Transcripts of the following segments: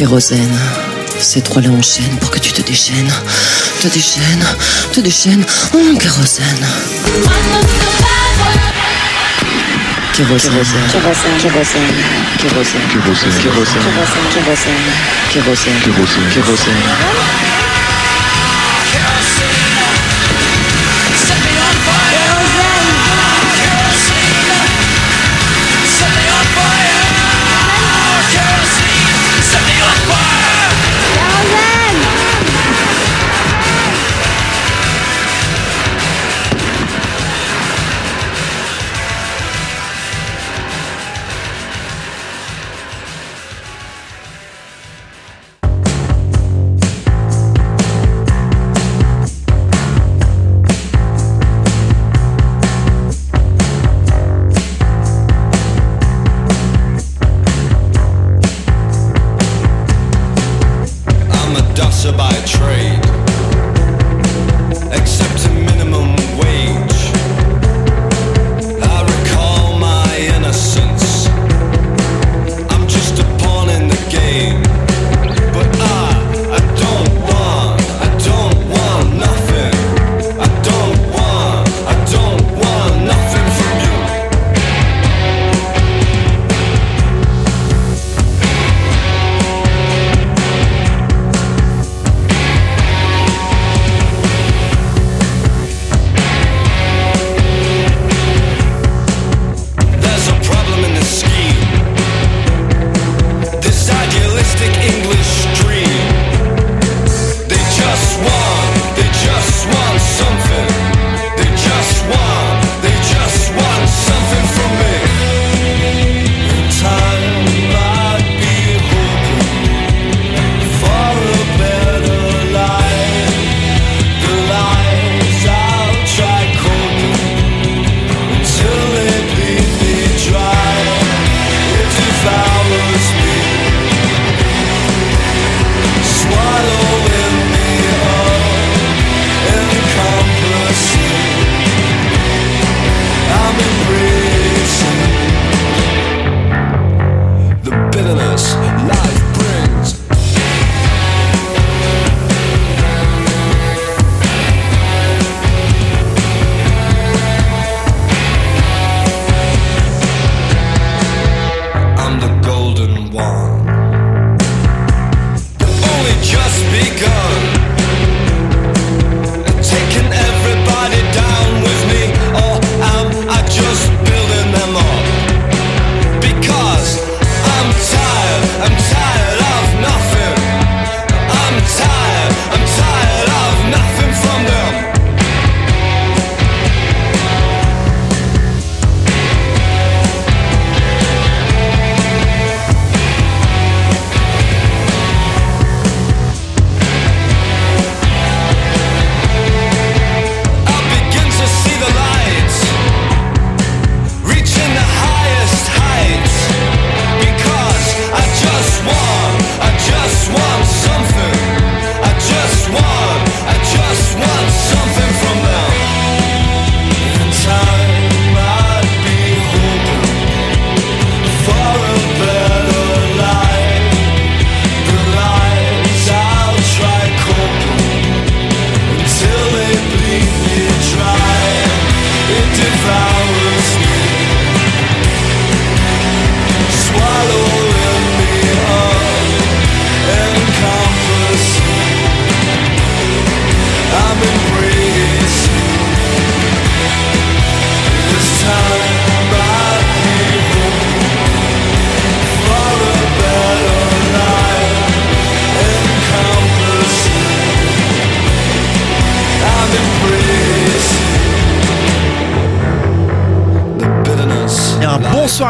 Kérosène. Ces trois-là enchaînent pour que tu te déchaînes. Te déchaînes, te déchaînes. Oh, kérosène. Kérosène. Kérosène, kérosène, Kérosène. Kérosène. Kérosène. kérosène, kérosène. Kérosène. Kérosène.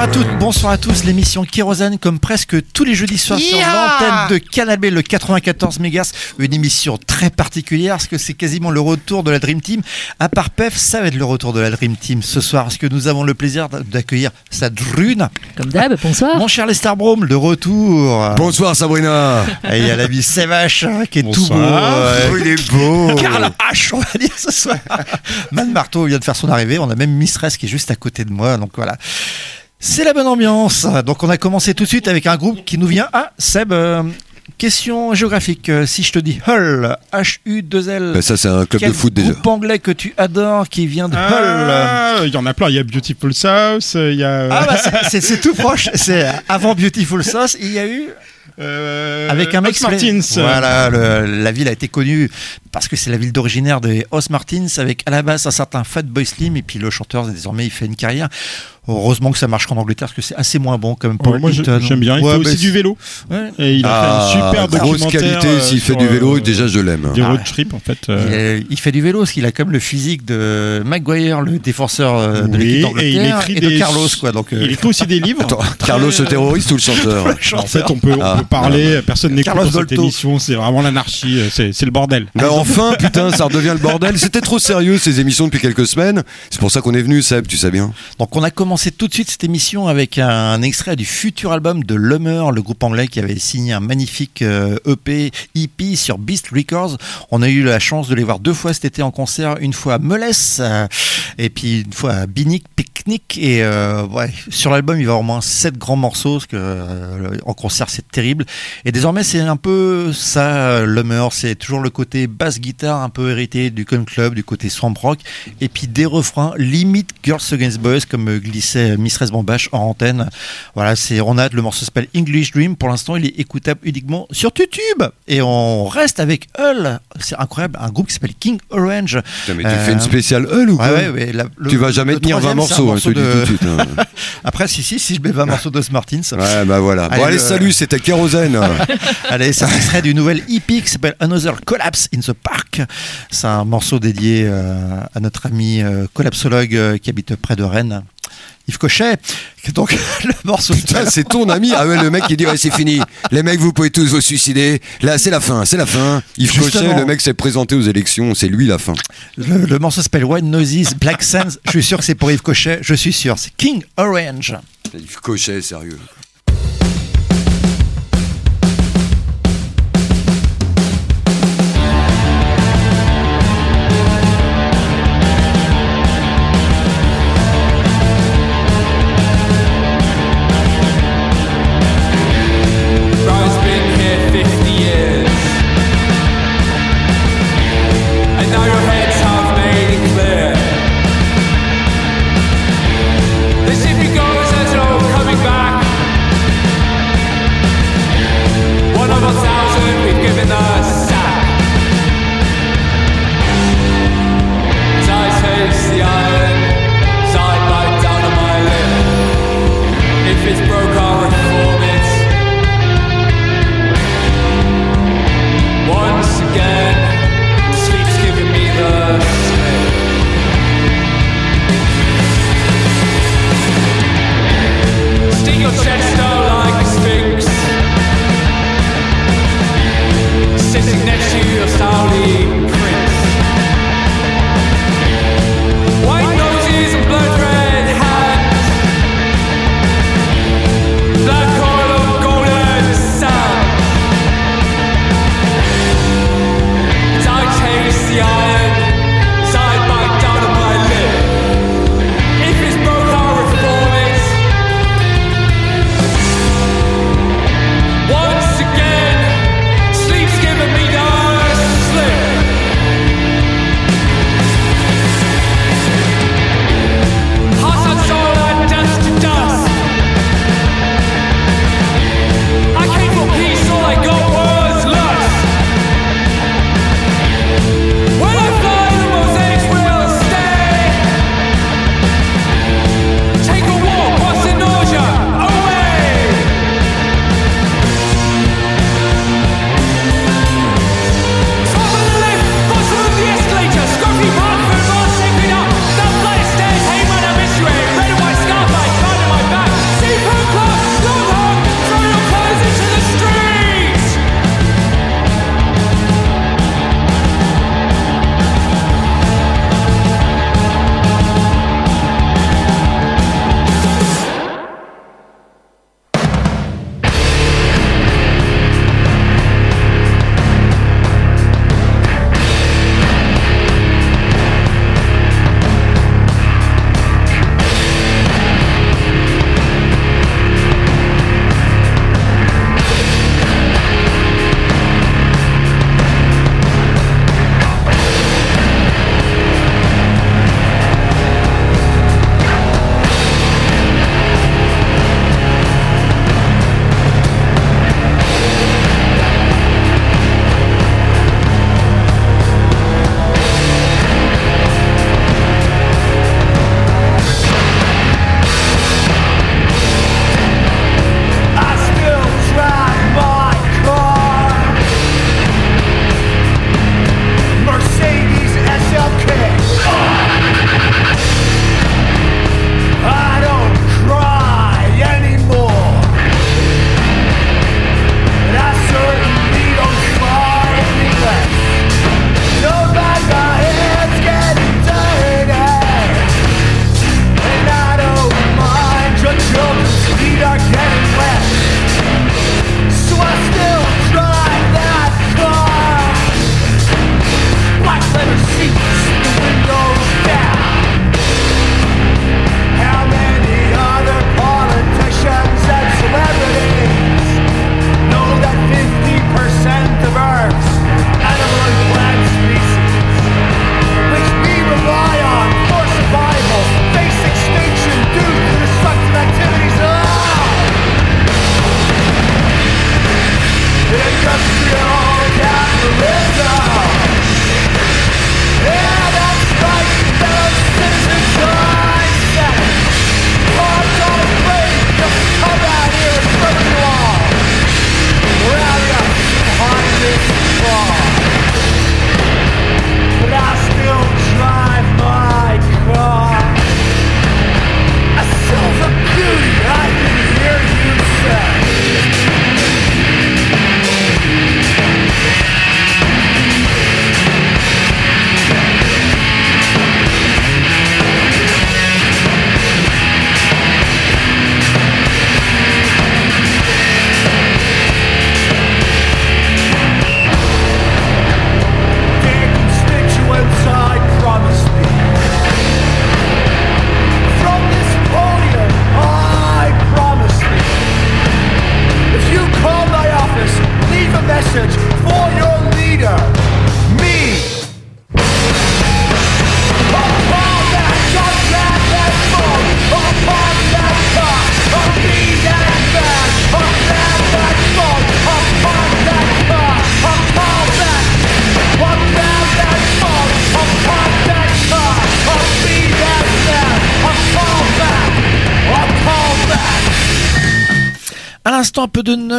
Bonsoir à toutes, bonsoir à tous. L'émission Kérosène, comme presque tous les jeudis soirs sur l'antenne de Canal B, le 94 MHz. Une émission très particulière parce que c'est quasiment le retour de la Dream Team. À part Pef, ça va être le retour de la Dream Team ce soir parce que nous avons le plaisir d'accueillir sa drune. Comme d'hab, bonsoir. Mon cher Lester Brome, de retour. Bonsoir Sabrina. Et il y a l'ami Sévache hein, qui est tout beau. Bonsoir. ouais. Oh, il est beau. Karl H, on va dire ce soir. Man Marteau vient de faire son arrivée. On a même Mistress qui est juste à côté de moi. Donc voilà. C'est la bonne ambiance. Donc on a commencé tout de suite avec un groupe qui nous vient à Seb. euh, Question géographique. euh, Si je te dis Hull, H-U-2-L, Ben, ça, c'est un club de foot déjà. groupe anglais que tu adores qui vient de Hull Ah, Il y en a plein. Il y a Beautiful South. Il y a. Ah bah c'est- tout proche. C'est avant Beautiful Sauce. Il y a eu euh, avec un mec Martins. Voilà, le- la ville a été connue parce que c'est la ville d'originaire des Os Martins avec à la base un certain Fatboy Slim et puis le chanteur désormais il fait une carrière. Heureusement que ça marche qu'en Angleterre parce que c'est assez moins bon comme Paul Ouais, moi, j'aime bien. Il Ouais, fait bah, aussi du vélo. ouais. Et il a Ah, fait une super grosse documentaire. qualité, euh, s'il fait du vélo, euh, déjà, je l'aime. Ah. road en fait. Euh, il fait du vélo parce qu'il a comme le physique de Maguire, le défenseur euh, de Oui, l'équipe et il d'Angleterre, écrit et, de des- Carlos quoi. Donc euh, Il écrit aussi des livres. Attends, Carlos le terroriste ou le chanteur En fait, on peut, on Ah. peut parler, personne n'écoute cette émission, c'est vraiment l'anarchie, euh, c'est le bordel. Enfin, putain, ça redevient le bordel. C'était trop sérieux ces émissions depuis quelques semaines. C'est pour ça qu'on est venu, Seb, tu sais bien. Donc on a commencé tout de suite cette émission avec un extrait du futur album de Lummer, le groupe anglais qui avait signé un magnifique euh, EP EP sur Beast Records. On a eu la chance de les voir deux fois cet été en concert, une fois à Melès euh, et puis une fois à Binic Picnic. Et euh, ouais, sur l'album il va y avoir au moins sept grands morceaux que euh, en concert c'est terrible. Et désormais c'est un peu ça Lummer, c'est toujours le côté basse guitare un peu hérité du Con Club, du côté swamp rock et puis des refrains limite Girls Against Boys comme euh, glissait Mistress Bambache en antenne. Voilà, c'est on a le morceau s'appelle English Dream. Pour l'instant, il est écoutable uniquement sur YouTube. Et on reste avec Hull. C'est incroyable, un groupe qui s'appelle King Orange. Putain, mais tu Euh, fais une spéciale Hull ou quoi Ouais, ouais, ouais, la- le- Tu vas jamais tenir 20 troisième, c'est un morceaux, hein, tout de de- suite. hein. Après, si, si, si je mets 20 morceaux d'Os Martins. Ouais, bah voilà. Bon, Allez, allez, le- salut, c'était Kérosène. Allez, un extrait du nouvel EP qui s'appelle Another Collapse in the Park. C'est un morceau dédié euh, à notre ami euh, collapsologue euh, qui habite près de Rennes, Yves Cochet. Donc, le morceau Putain, c'est ton ami. Ah ouais, le mec qui dit ouais, c'est fini. Les mecs, vous pouvez tous vous suicider. Là, c'est la fin, c'est la fin. Yves Justement. Cochet, le mec s'est présenté aux élections. C'est lui la fin. Le, le morceau s'appelle White Noises, Black Sands. Je suis sûr que c'est pour Yves Cochet. Je suis sûr. C'est King Orange. Yves Cochet, sérieux.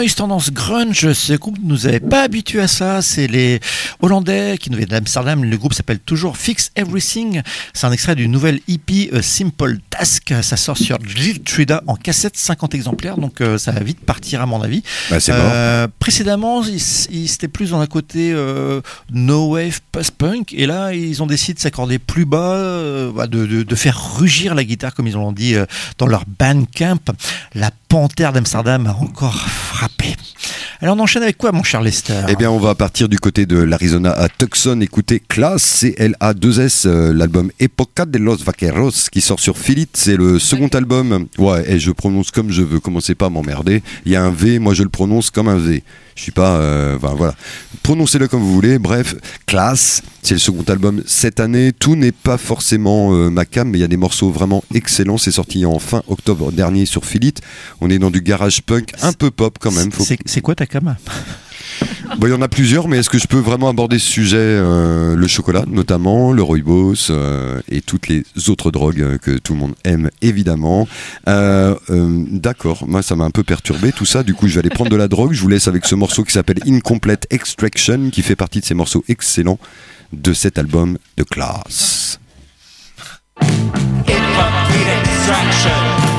Tendance grunge. Ce groupe ne nous avait pas habitués à ça. C'est les Hollandais qui nous viennent d'Amsterdam. Le groupe s'appelle toujours Fix Everything. C'est un extrait du nouvel EP euh, Simple Task. Ça sort sur Trida en cassette, 50 exemplaires. Donc euh, ça va vite partir à mon avis. Bah. Euh, précédemment, ils, étaient plus dans un côté euh, no wave post-punk. Et là, ils ont décidé de s'accorder plus bas, bah, de, de- de faire rugir la guitare, comme ils l'ont dit dans leur bandcamp. La panthère d'Amsterdam a encore frappé. Alors on enchaîne avec quoi, mon cher Lester? Eh bien, on va partir du côté de l'Arizona à Tucson. Écoutez, Class, C-L-A-2-S, euh, l'album Época de los Vaqueros qui sort sur Philip. C'est le second album. Ouais, et je prononce comme je veux. Commencez pas à m'emmerder. Il y a un V, moi je le prononce comme un V. Je suis pas. euh, voilà. Prononcez-le comme vous voulez. Bref, Class, c'est le second album cette année. Tout n'est pas forcément euh, ma cam, mais il y a des morceaux vraiment excellents. C'est sorti en fin octobre dernier sur Philip. On est dans du garage punk un peu pop quand même. Faut c'est quoi ta cam? Il y en a plusieurs, mais est-ce que je peux vraiment aborder ce sujet euh, Le chocolat, notamment, le rooibos euh, et toutes les autres drogues euh, que tout le monde aime, évidemment. Euh, D'accord, moi ça m'a un peu perturbé tout ça. Du coup, je vais aller prendre de la drogue. Je vous laisse avec ce morceau qui s'appelle Incomplete Extraction, qui fait partie de ces morceaux excellents de cet album de classe. Incomplete extraction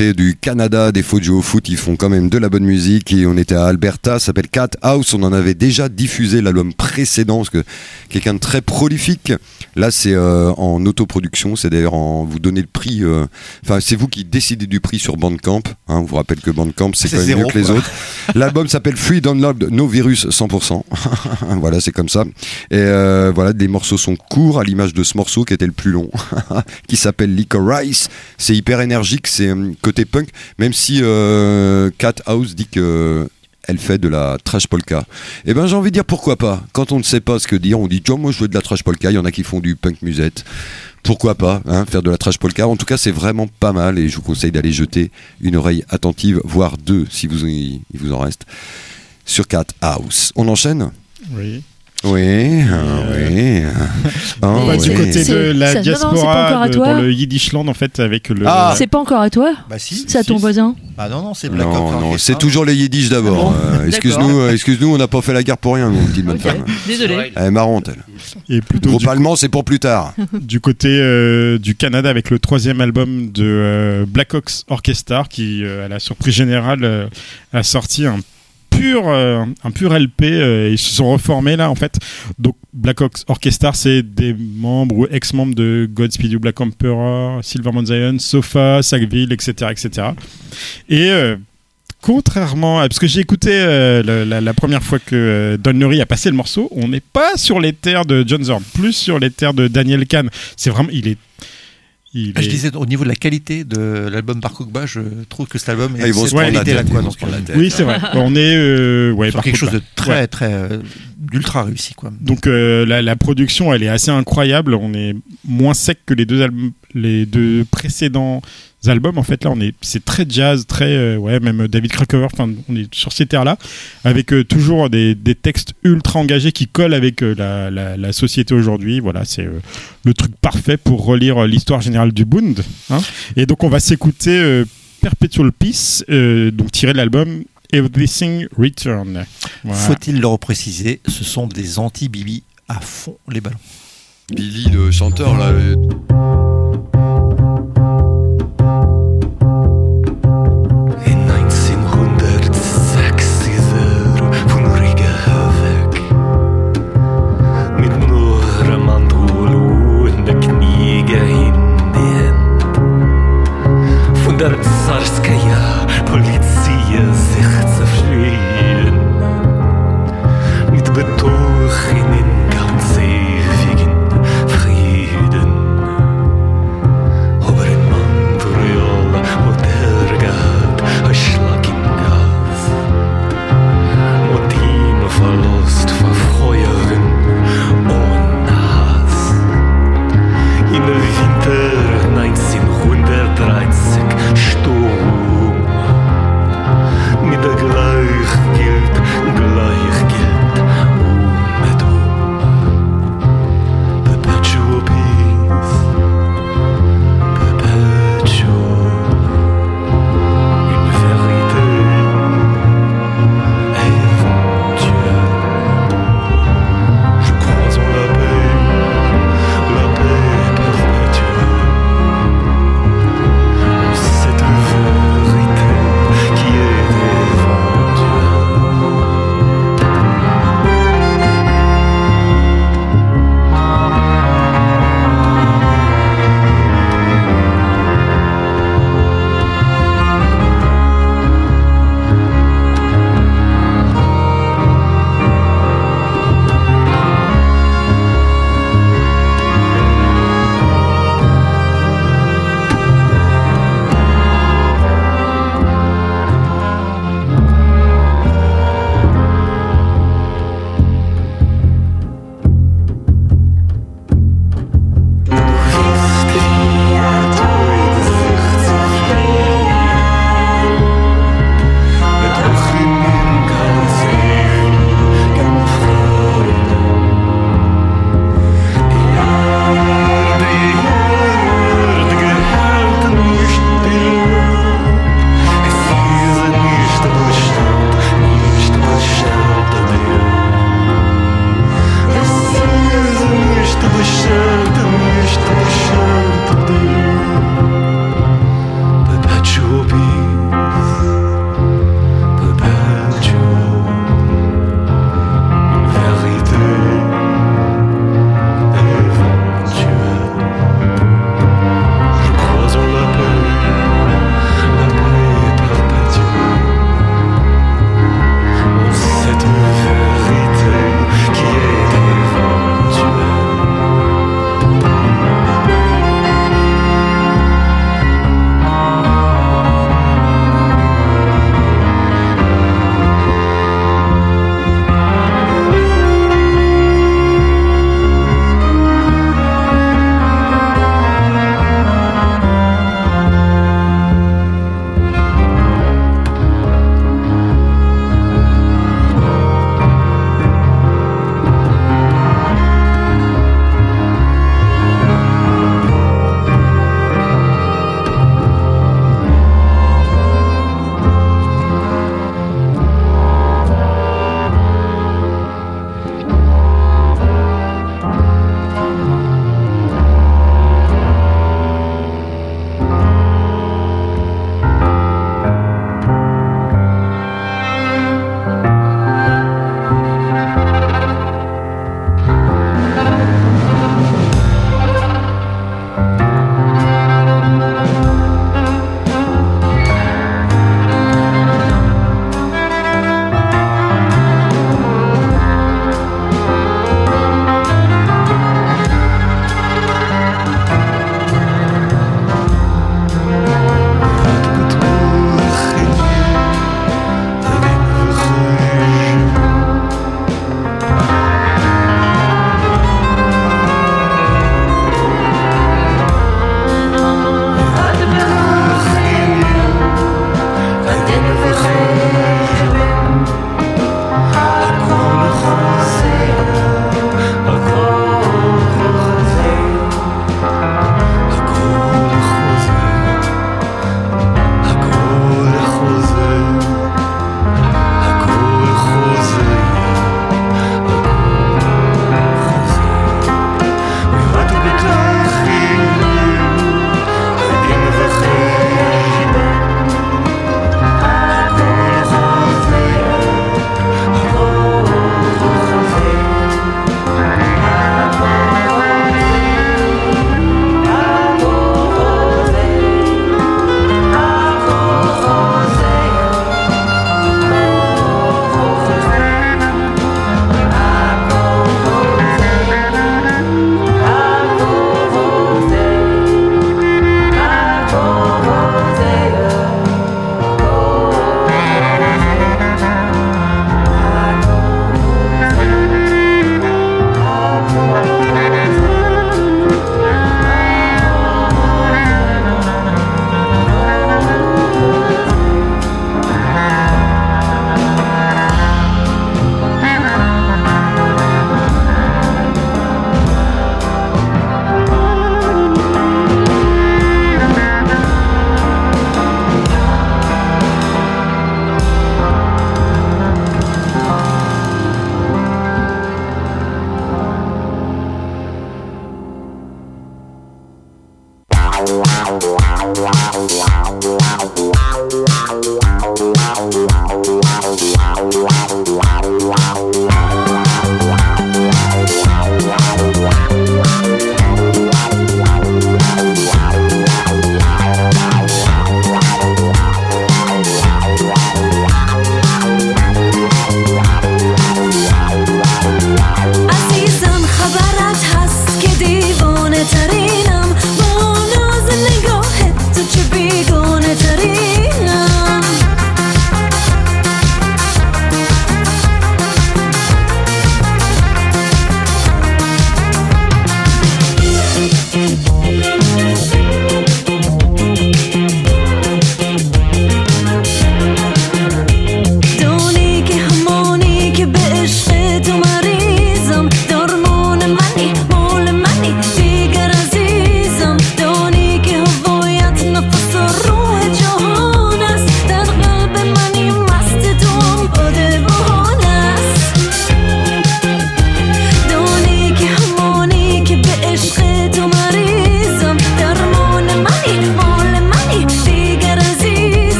côté du Canada, des faux au foot, ils font quand même de la bonne musique et on était à Alberta, ça s'appelle Cat House, on en avait déjà diffusé l'album précédent, parce que quelqu'un de très prolifique. Là, c'est euh, en autoproduction, c'est d'ailleurs en vous donnez le prix, euh, enfin c'est vous qui décidez du prix sur Bandcamp. Hein, on vous rappelle que Bandcamp c'est C'est quand même zéro, mieux que les quoi. autres. L'album s'appelle Free Download No Virus 100%. voilà, c'est comme ça. Et euh, voilà, des morceaux sont courts à l'image de ce morceau qui était le plus long, qui s'appelle Licorice. C'est hyper énergique, c'est hum, côté punk, même si euh, Cat House dit que elle fait de la trash polka. Eh ben j'ai envie de dire pourquoi pas. Quand on ne sait pas ce que dire, on dit tiens moi je veux de la trash polka. Il y en a qui font du punk musette. Pourquoi pas hein, faire de la trash polka En tout cas c'est vraiment pas mal et je vous conseille d'aller jeter une oreille attentive, voire deux si vous il vous en reste sur Cat House. On enchaîne? Oui. Oui, ah, oui. Ah, On va du oui. côté de la ça- non, non, c'est pas encore diaspora à de- toi. dans le Yiddishland en fait avec le. Ah. C'est pas encore à toi Bah si. C'est à ton si. voisin Ah non, non, c'est Black Non, c'est toujours les Yiddish d'abord. Ah bon Euh, excuse-nous, D'accord. euh, excuse-nous, on n'a pas fait la guerre pour rien, mon petite bonne femme. désolé. Elle est marrante, elle. Et plutôt Groupe c'est pour plus tard. du côté euh, du Canada avec le troisième album de euh, Black Ox Orchestra qui, euh, à la surprise générale, euh, a sorti un pur, euh, un pur LP. euh, ils se sont reformés là en fait. Donc Black Ox Orchestra, c'est des membres ou ex-membres de Godspeed You Black Emperor, Silverman Zion, Sofa, Sackville, etc., etc. Et euh, Contrairement à. Parce que j'ai écouté euh, la première fois que euh, Don Lurie a passé le morceau, on n'est pas sur les terres de John Zorn, plus sur les terres de Daniel Kahn. C'est vraiment. Il est. Il Ah, je est- disais au niveau de la qualité de l'album par Koukba, je trouve que cet album Ah, ils vont se prendre la tête, quoi, se la tête. Oui, c'est vrai. On est. euh, ouais, sur quelque chose de très ouais. très euh, d'ultra réussi quoi. Donc euh, la, la production, elle est assez incroyable. On est moins sec que les deux albums, les deux précédents albums. En fait, là, on est, c'est très jazz, très, euh, ouais, même David Krakower. Enfin, on est sur ces terres-là, avec euh, toujours des, des textes ultra engagés qui collent avec euh, la, la, la société aujourd'hui. Voilà, c'est euh, le truc parfait pour relire euh, l'histoire générale du Bund. hein. Et donc, on va s'écouter euh, Perpetual Peace, euh, donc tiré de l'album Everything Return. Voilà. Faut-il le repréciser, ce sont des anti-Bibi à fond les ballons. Billy, le chanteur, là.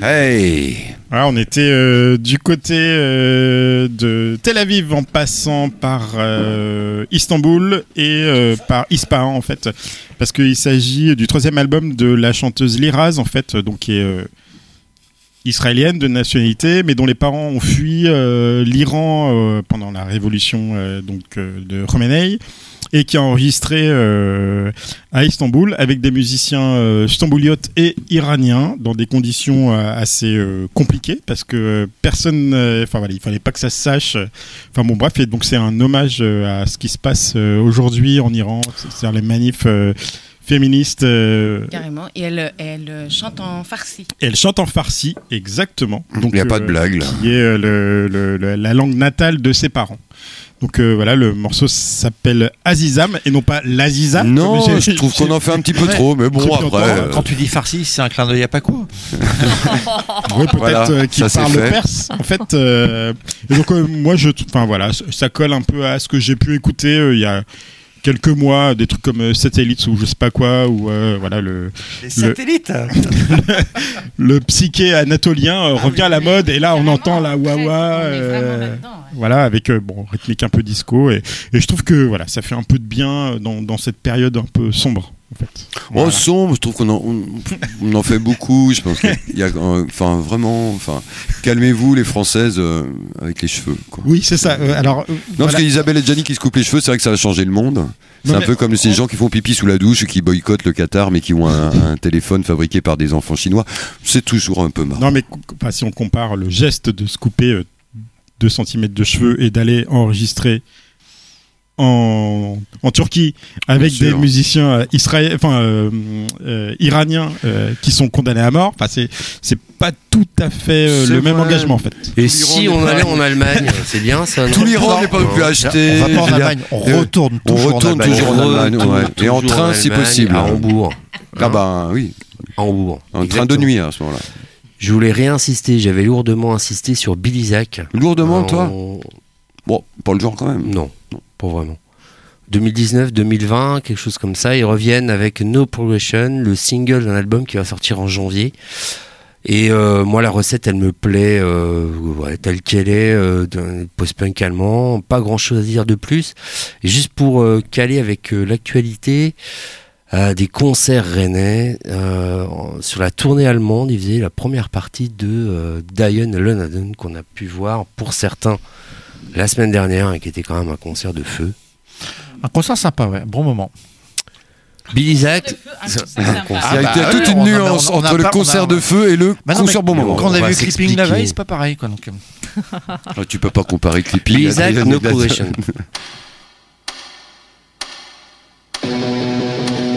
Ouais. Voilà, on était euh, du côté euh, de Tel Aviv en passant par euh, Istanbul et par Ispahan en fait, parce qu'il s'agit du troisième album de la chanteuse Liraz en fait, donc qui est israélienne de nationalité, mais dont les parents ont fui l'Iran pendant la révolution donc de Khomeini et qui a enregistré euh, à Istanbul avec des musiciens euh, stambouliotes et iraniens dans des conditions euh, assez euh, compliquées parce que personne, euh, enfin voilà, il fallait pas que ça se sache. Enfin bon bref, et donc c'est un hommage à ce qui se passe euh, aujourd'hui en Iran, c'est-à-dire les manifs euh, féministes. euh, Carrément. Et elle, elle chante en farsi. elle chante en farsi, exactement. Il y a pas de blague, là. Qui est euh, le- le- le- la langue natale de ses parents. Donc euh, voilà, le morceau s'appelle Azizam et non pas l'Aziza. Non, je trouve qu'on en fait un petit peu trop, mais bon, après. euh, Quand tu dis farci, c'est un clin d'œil à Paco. Oui, peut-être Voilà, euh, qu'il parle fait. perse. En fait, euh, et donc euh, moi, je, enfin voilà, ça colle un peu à ce que j'ai pu écouter euh, il y a quelques mois, des trucs comme euh, Satellites ou je sais pas quoi, ou euh, voilà le Les satellites. le psyché anatolien euh, revient à la mode et là on entend la wawa. euh, ouais. voilà, avec euh, bon rythmique un peu disco et, et je trouve que voilà, ça fait un peu de bien dans, dans cette période un peu sombre en fait. Oh, sombre, je trouve qu'on en, on, on en fait beaucoup. Je pense qu'il y a, euh, enfin, vraiment, enfin, calmez-vous les Françaises euh, avec les cheveux. Quoi. Oui, c'est ça. Euh, alors Non, voilà. parce qu'Isabelle et Gianni qui se coupent les cheveux, c'est vrai que ça a changé le monde. C'est un peu comme ces gens qui font pipi sous la douche, qui boycottent le Qatar, mais qui ont un, un téléphone fabriqué par des enfants chinois. C'est toujours un peu marrant. Non, mais enfin, si on compare le geste de se couper euh, 2 cm de cheveux et d'aller enregistrer en, en Turquie avec des musiciens euh, israéliens, enfin euh, euh, iraniens euh, qui sont condamnés à mort, enfin c'est c'est pas tout à fait euh, le même engagement en fait. Et si on allait en Allemagne, c'est bien ça non Tout l'Iran n'est pas non. pu acheter. On va pas en Allemagne, on retourne on toujours retourne en Allemagne. toujours en Allemagne, ouais. Et en train, en si possible. À Hambourg. Ah bah oui, À Hambourg. en train de nuit à ce moment-là. Je voulais réinsister, j'avais lourdement insisté sur Billy Zach. Lourdement, En- toi Bon, pas le genre quand même. Non, non, pas vraiment. 2019, 2020, quelque chose comme ça. Ils reviennent avec No Progression, le single d'un album qui va sortir en janvier. Et euh, moi, la recette, elle me plaît euh, telle qu'elle est, euh, post-punk allemand. Pas grand-chose à dire de plus. Et juste pour caler avec l'actualité, des concerts rennais. en- sur la tournée allemande, ils faisaient la première partie de Diane Lenaden qu'on a pu voir pour certains la semaine dernière et qui était quand même un concert de feu. Un concert sympa, ouais. Bon moment. Billy Zach, Il y a, Ah il y a bah toute oui, une on en a- nuance on en a entre le pas- concert de feu et le Bah non, concert bon moment. Quand on On a vu Clipping la veille, c'est pas pareil, quoi. Donc, euh, Ah, tu peux pas comparer Clipping. Billy Diane No. Progression.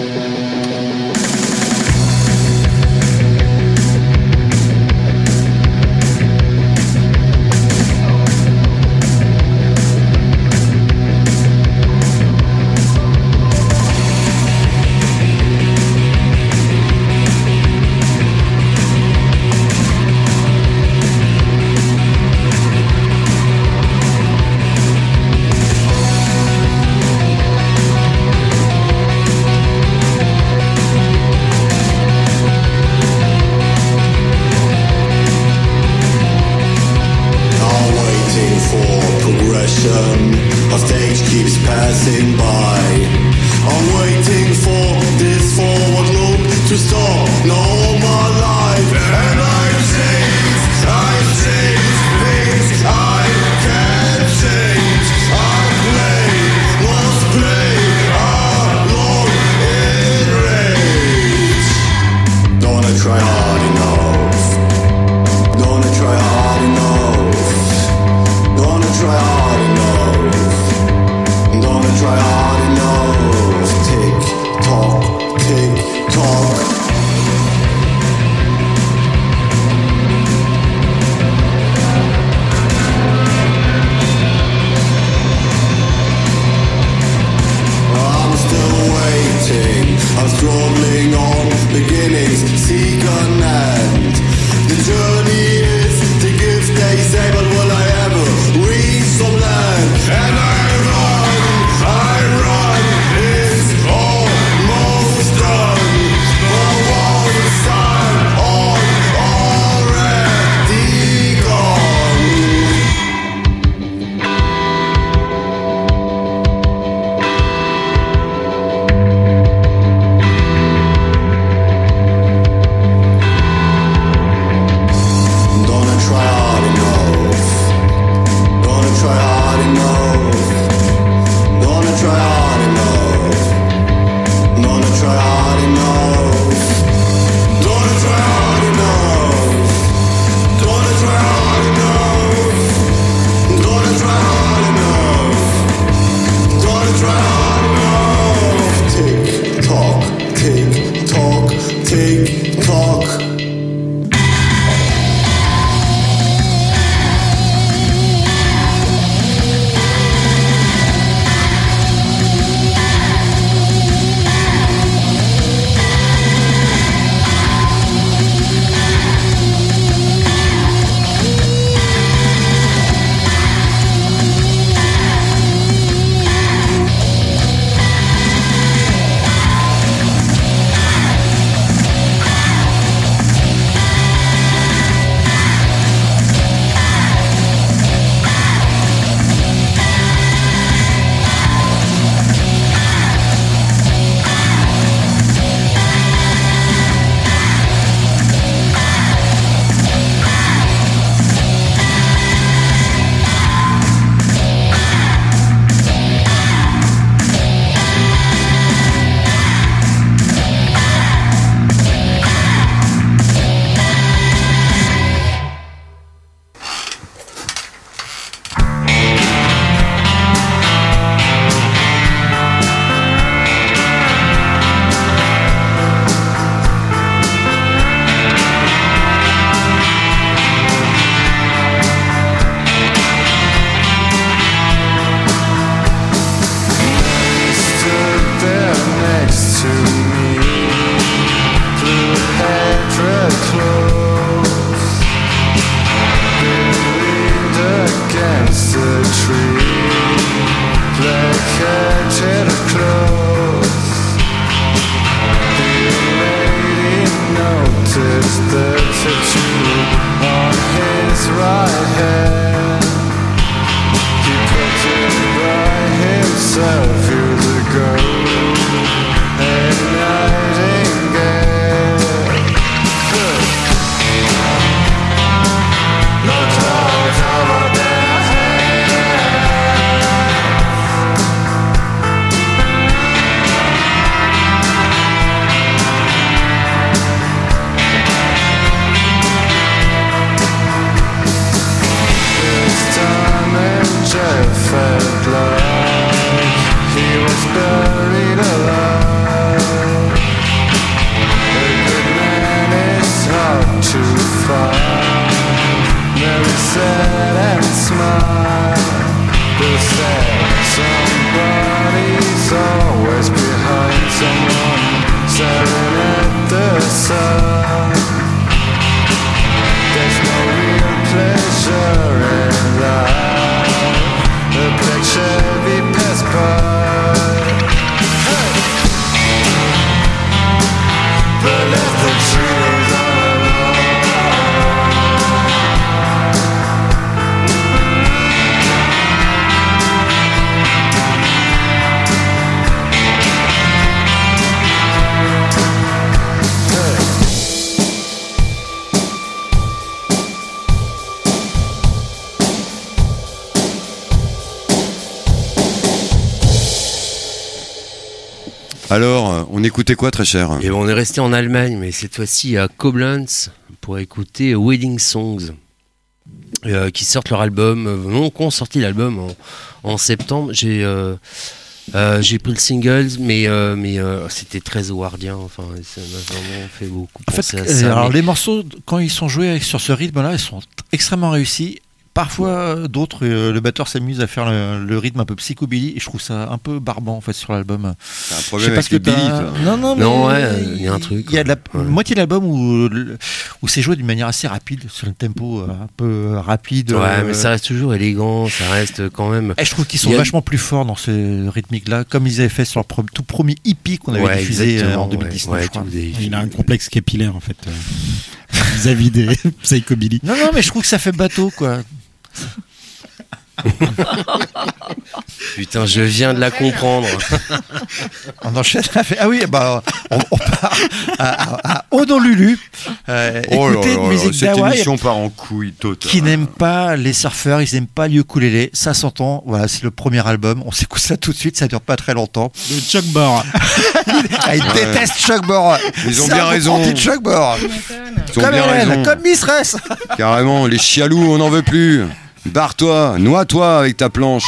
So. Écoutait quoi, très cher? Et on est resté en Allemagne, mais cette fois-ci à Koblenz pour écouter Wedding Songs, euh, qui sortent leur album. euh, Non, qu'on sorti l'album en, en septembre. J'ai euh, euh, j'ai pris le singles, mais euh, mais euh, c'était très howardien. Enfin, ça m'a vraiment fait beaucoup En fait, penser à ça. alors mais- les morceaux, quand ils sont joués sur ce rythme-là, ils sont extrêmement réussis. Parfois, euh, d'autres, euh, le batteur s'amuse à faire le, le rythme un peu psychobilly et je trouve ça un peu barbant en fait sur l'album. T'as un Je problème sais pas avec ce que Billy, toi. Non, non, mais Non, ouais, il y a un truc, Il y a de la ouais. moitié de l'album où, où c'est joué d'une manière assez rapide, sur un tempo euh, un peu rapide. Ouais, euh, mais ça reste toujours élégant, ça reste quand même. et je trouve qu'ils sont a- vachement plus forts dans ce rythmique-là, comme ils avaient fait sur leur pre- tout premier hippie qu'on avait Ouais, diffusé euh, en 2019. ouais, je crois. tout des- Il a un complexe capillaire en fait. euh, Vis-à-vis des Psychobilly. Non, non, mais je trouve que ça fait bateau, quoi. Putain, je viens de la comprendre. On enchaîne avec... Ah oui, bah, on, on part à, à, à Honolulu. Euh, Oh là écoutez là une musique cette émission part en couille totale. qui n'aiment pas les surfeurs, ils n'aiment pas le ukulélé. Ça s'entend. Voilà, c'est le premier album. On s'écoute ça tout de suite. Ça dure pas très longtemps. Le Chuck Barr. Ah, ils détestent Chuck Borr. Ils ont bien raison. Tu m'étonnes. Ils ont Comme bien Hélène, raison. comme Mistress. Carrément, les chialous, on n'en veut plus. Barre-toi, noie-toi avec ta planche.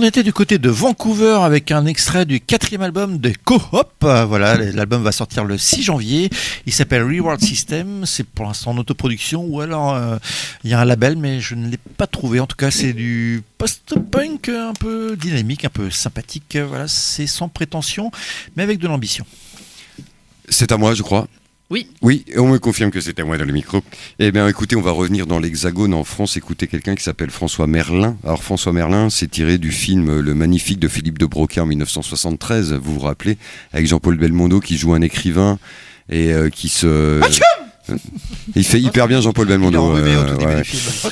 On était du côté de Vancouver avec un extrait du quatrième album de. Euh, Voilà, l'album va sortir le 6 janvier. Il s'appelle Reward System. C'est pour l'instant en autoproduction ou alors euh, il y a un label, mais je ne l'ai pas trouvé. En tout cas, c'est du post-punk un peu dynamique, un peu sympathique. Voilà, c'est sans prétention, mais avec de l'ambition. C'est à moi, je crois. Oui. Oui, on me confirme que à moi dans le micro. Eh bien, écoutez, on va revenir dans l'Hexagone en France, écouter quelqu'un qui s'appelle François Merlin. Alors, François Merlin, c'est tiré du film Le Magnifique de Philippe de Broca en 1973, vous vous rappelez, avec Jean-Paul Belmondo qui joue un écrivain et euh, qui se. Il fait hyper bien Jean-Paul Belmondo. euh, ouais.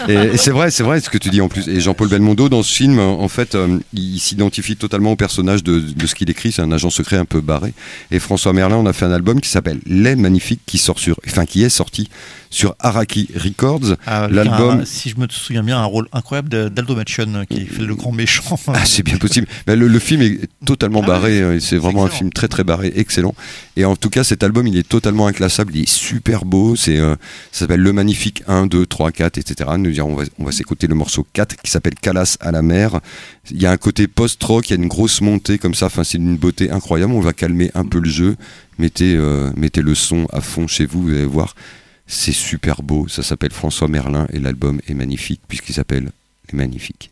Et, et c'est vrai, c'est vrai ce que tu dis en plus. Et Jean-Paul Belmondo dans ce film, en fait, euh, il s'identifie totalement au personnage de, de ce qu'il écrit. C'est un agent secret un peu barré. Et François Merlin, on a fait un album qui s'appelle Les Magnifiques, qui sort sur, enfin qui est sorti sur Araki Records. Avec L'album- si je me souviens bien, un rôle incroyable d'Aldo Machon qui fait le grand méchant. Ah, c'est bien possible. Mais le, le film est totalement Ah barré. euh, C'est vraiment un film très très barré, excellent. Et en tout cas, cet album, il est totalement inclassable. Il est super beau. C'est, euh, ça s'appelle Le Magnifique 1, 2, 3, 4, etc. Nous dirons, on va, on va s'écouter le morceau 4 qui s'appelle Calas à la mer. Il y a un côté post-rock, il y a une grosse montée comme ça. Enfin, c'est d'une beauté incroyable. On va calmer un peu le jeu. Mettez, euh, mettez le son à fond chez vous, vous allez voir. C'est super beau. Ça s'appelle François Merlin et l'album est magnifique puisqu'il s'appelle Les Magnifiques.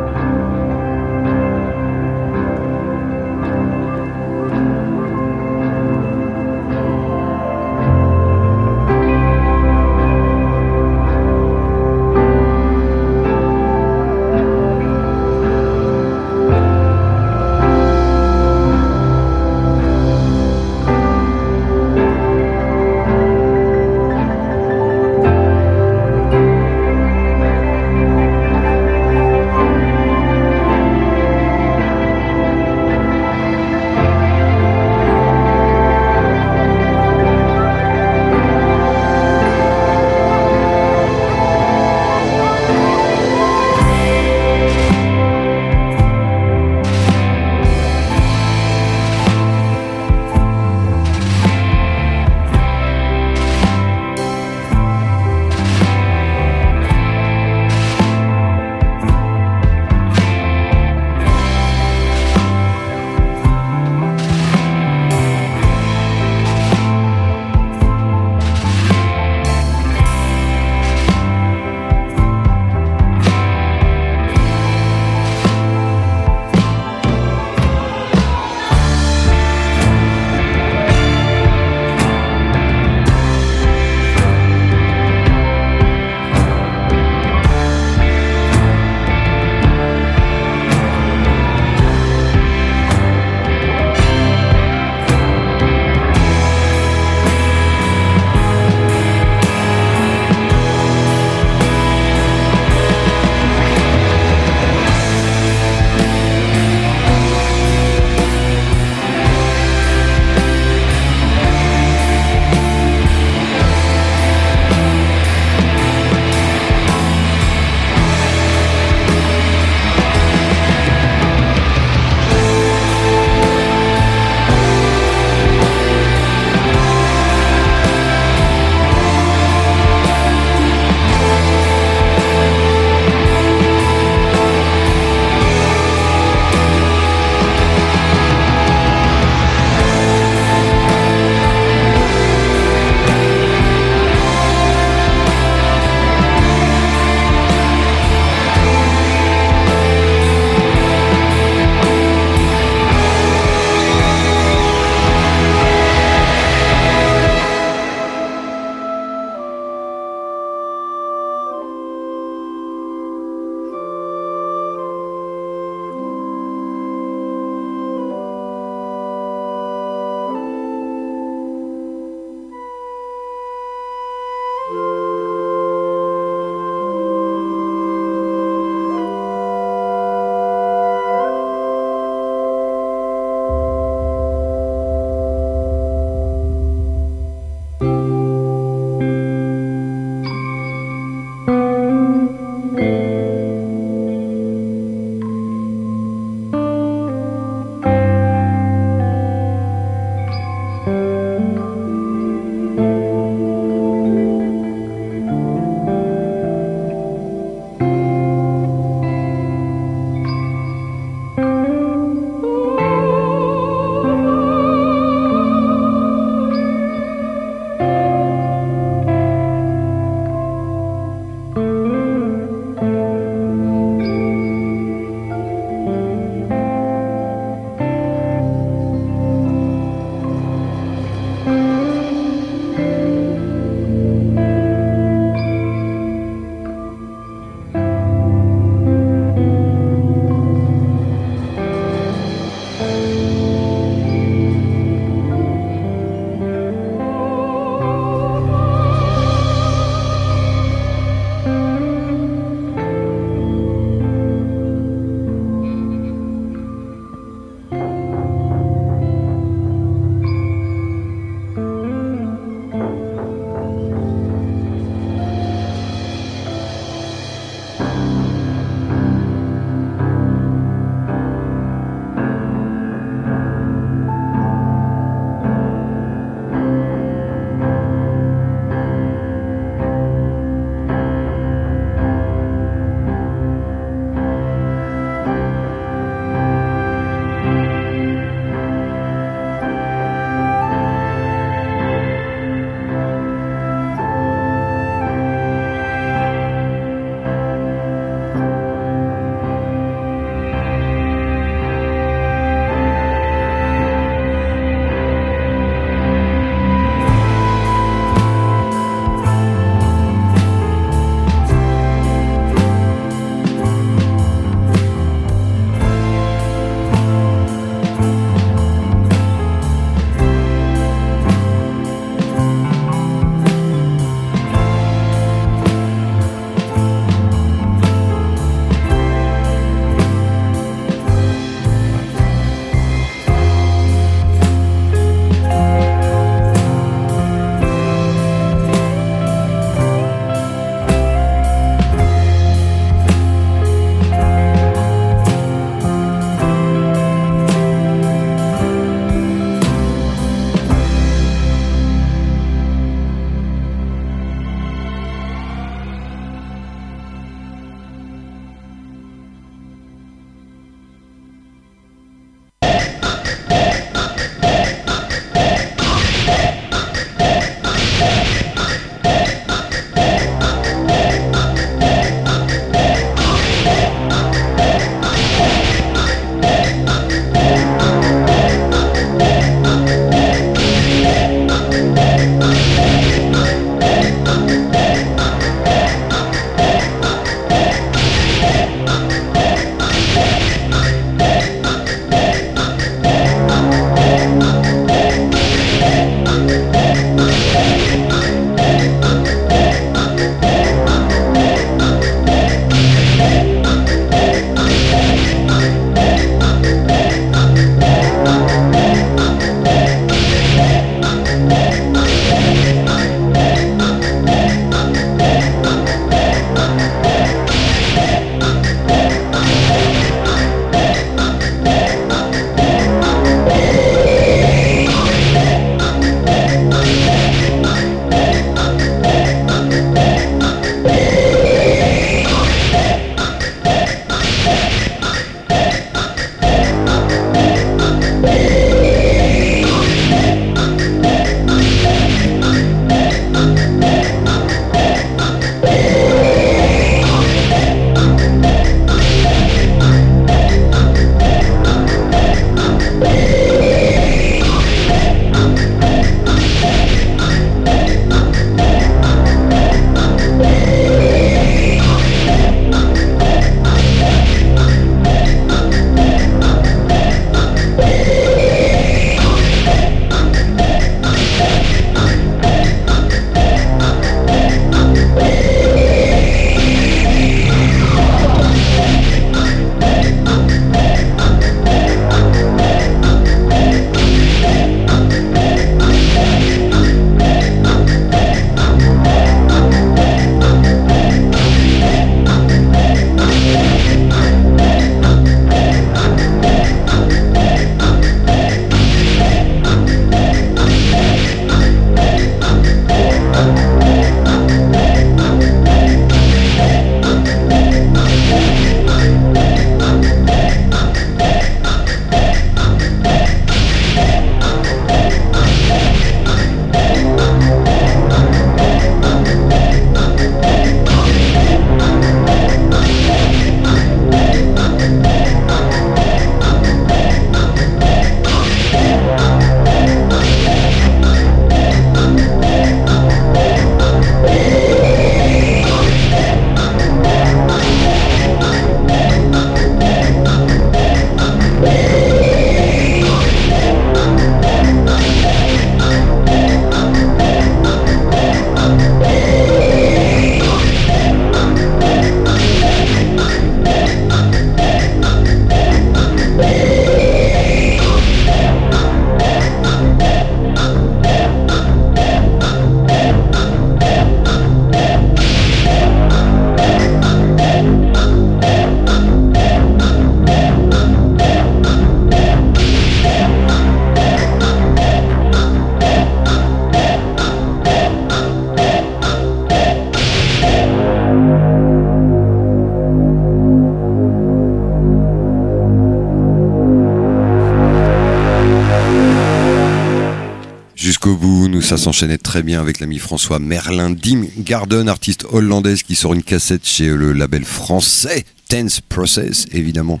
S'enchaînait très bien avec l'ami François Merlin Dim Garden, artiste hollandaise qui sort une cassette chez le label français Tense Process, évidemment.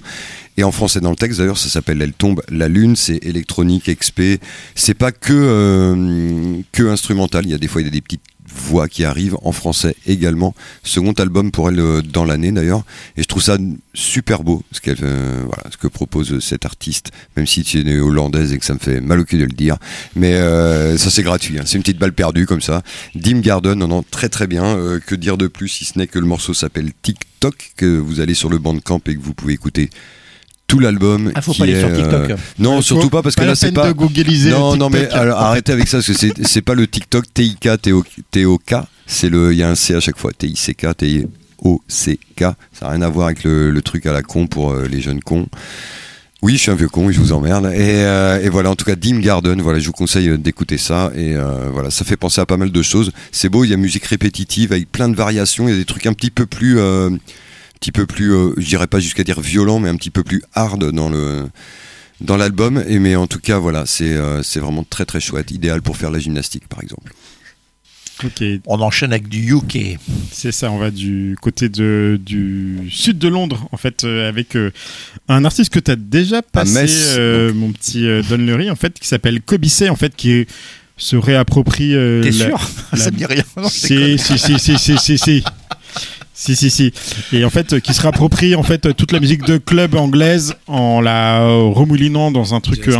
Et en français dans le texte, d'ailleurs, ça s'appelle Elle tombe la lune, c'est électronique, XP. C'est pas que, euh, que instrumental, il y a des fois y a des petites voix qui arrivent en français également. Second album pour elle euh, dans l'année d'ailleurs. Et je trouve ça super beau ce, qu'elle, euh, que propose cet artiste, même si tu es hollandaise et que ça me fait mal au cul de le dire. Mais euh, ça c'est gratuit, hein. c'est une petite balle perdue comme ça. Dim Garden, non, non, très très bien. Que dire de plus si ce n'est que le morceau s'appelle TikTok, que vous allez sur le Bandcamp et que vous pouvez écouter tout l'album. Ah, faut qui pas aller sur TikTok. euh, non, Ouais, surtout pas parce que là c'est pas. Non, non, mais TikTok. alors, arrêtez avec ça parce que c'est c'est pas le TikTok TIK TOK. C'est le, il y a un C à chaque fois. TICK TIOCK. Ça n'a rien à voir avec le, le truc à la con pour euh, les jeunes cons. Oui, je suis un vieux con et je vous emmerde. Et, euh, et voilà, en tout cas, Dim Garden, voilà, je vous conseille d'écouter ça. Et euh, voilà, ça fait penser à pas mal de choses. C'est beau, il y a musique répétitive avec plein de variations. Il y a des trucs un petit peu plus, euh, petit peu plus, euh, je dirais pas jusqu'à dire violent, mais un petit peu plus hard dans le dans l'album. Et mais en tout cas, voilà, c'est euh, c'est vraiment très très chouette, idéal pour faire la gymnastique, par exemple. Ok, On enchaîne avec du UK. c'est ça, on va du côté de, du sud de Londres, en fait, euh, avec euh, un artiste que tu as déjà passé, Metz, euh, mon petit euh, Don Leary, en fait, qui s'appelle Kobisei, en fait, qui est- se réapproprie. euh, T'es la- sûr? la- Ça me dit rien. Non, je si, déconne. Si, si, si. Et en fait, euh, qui se réapproprie en fait euh, toute la musique de club anglaise en la remoulinant dans un truc euh,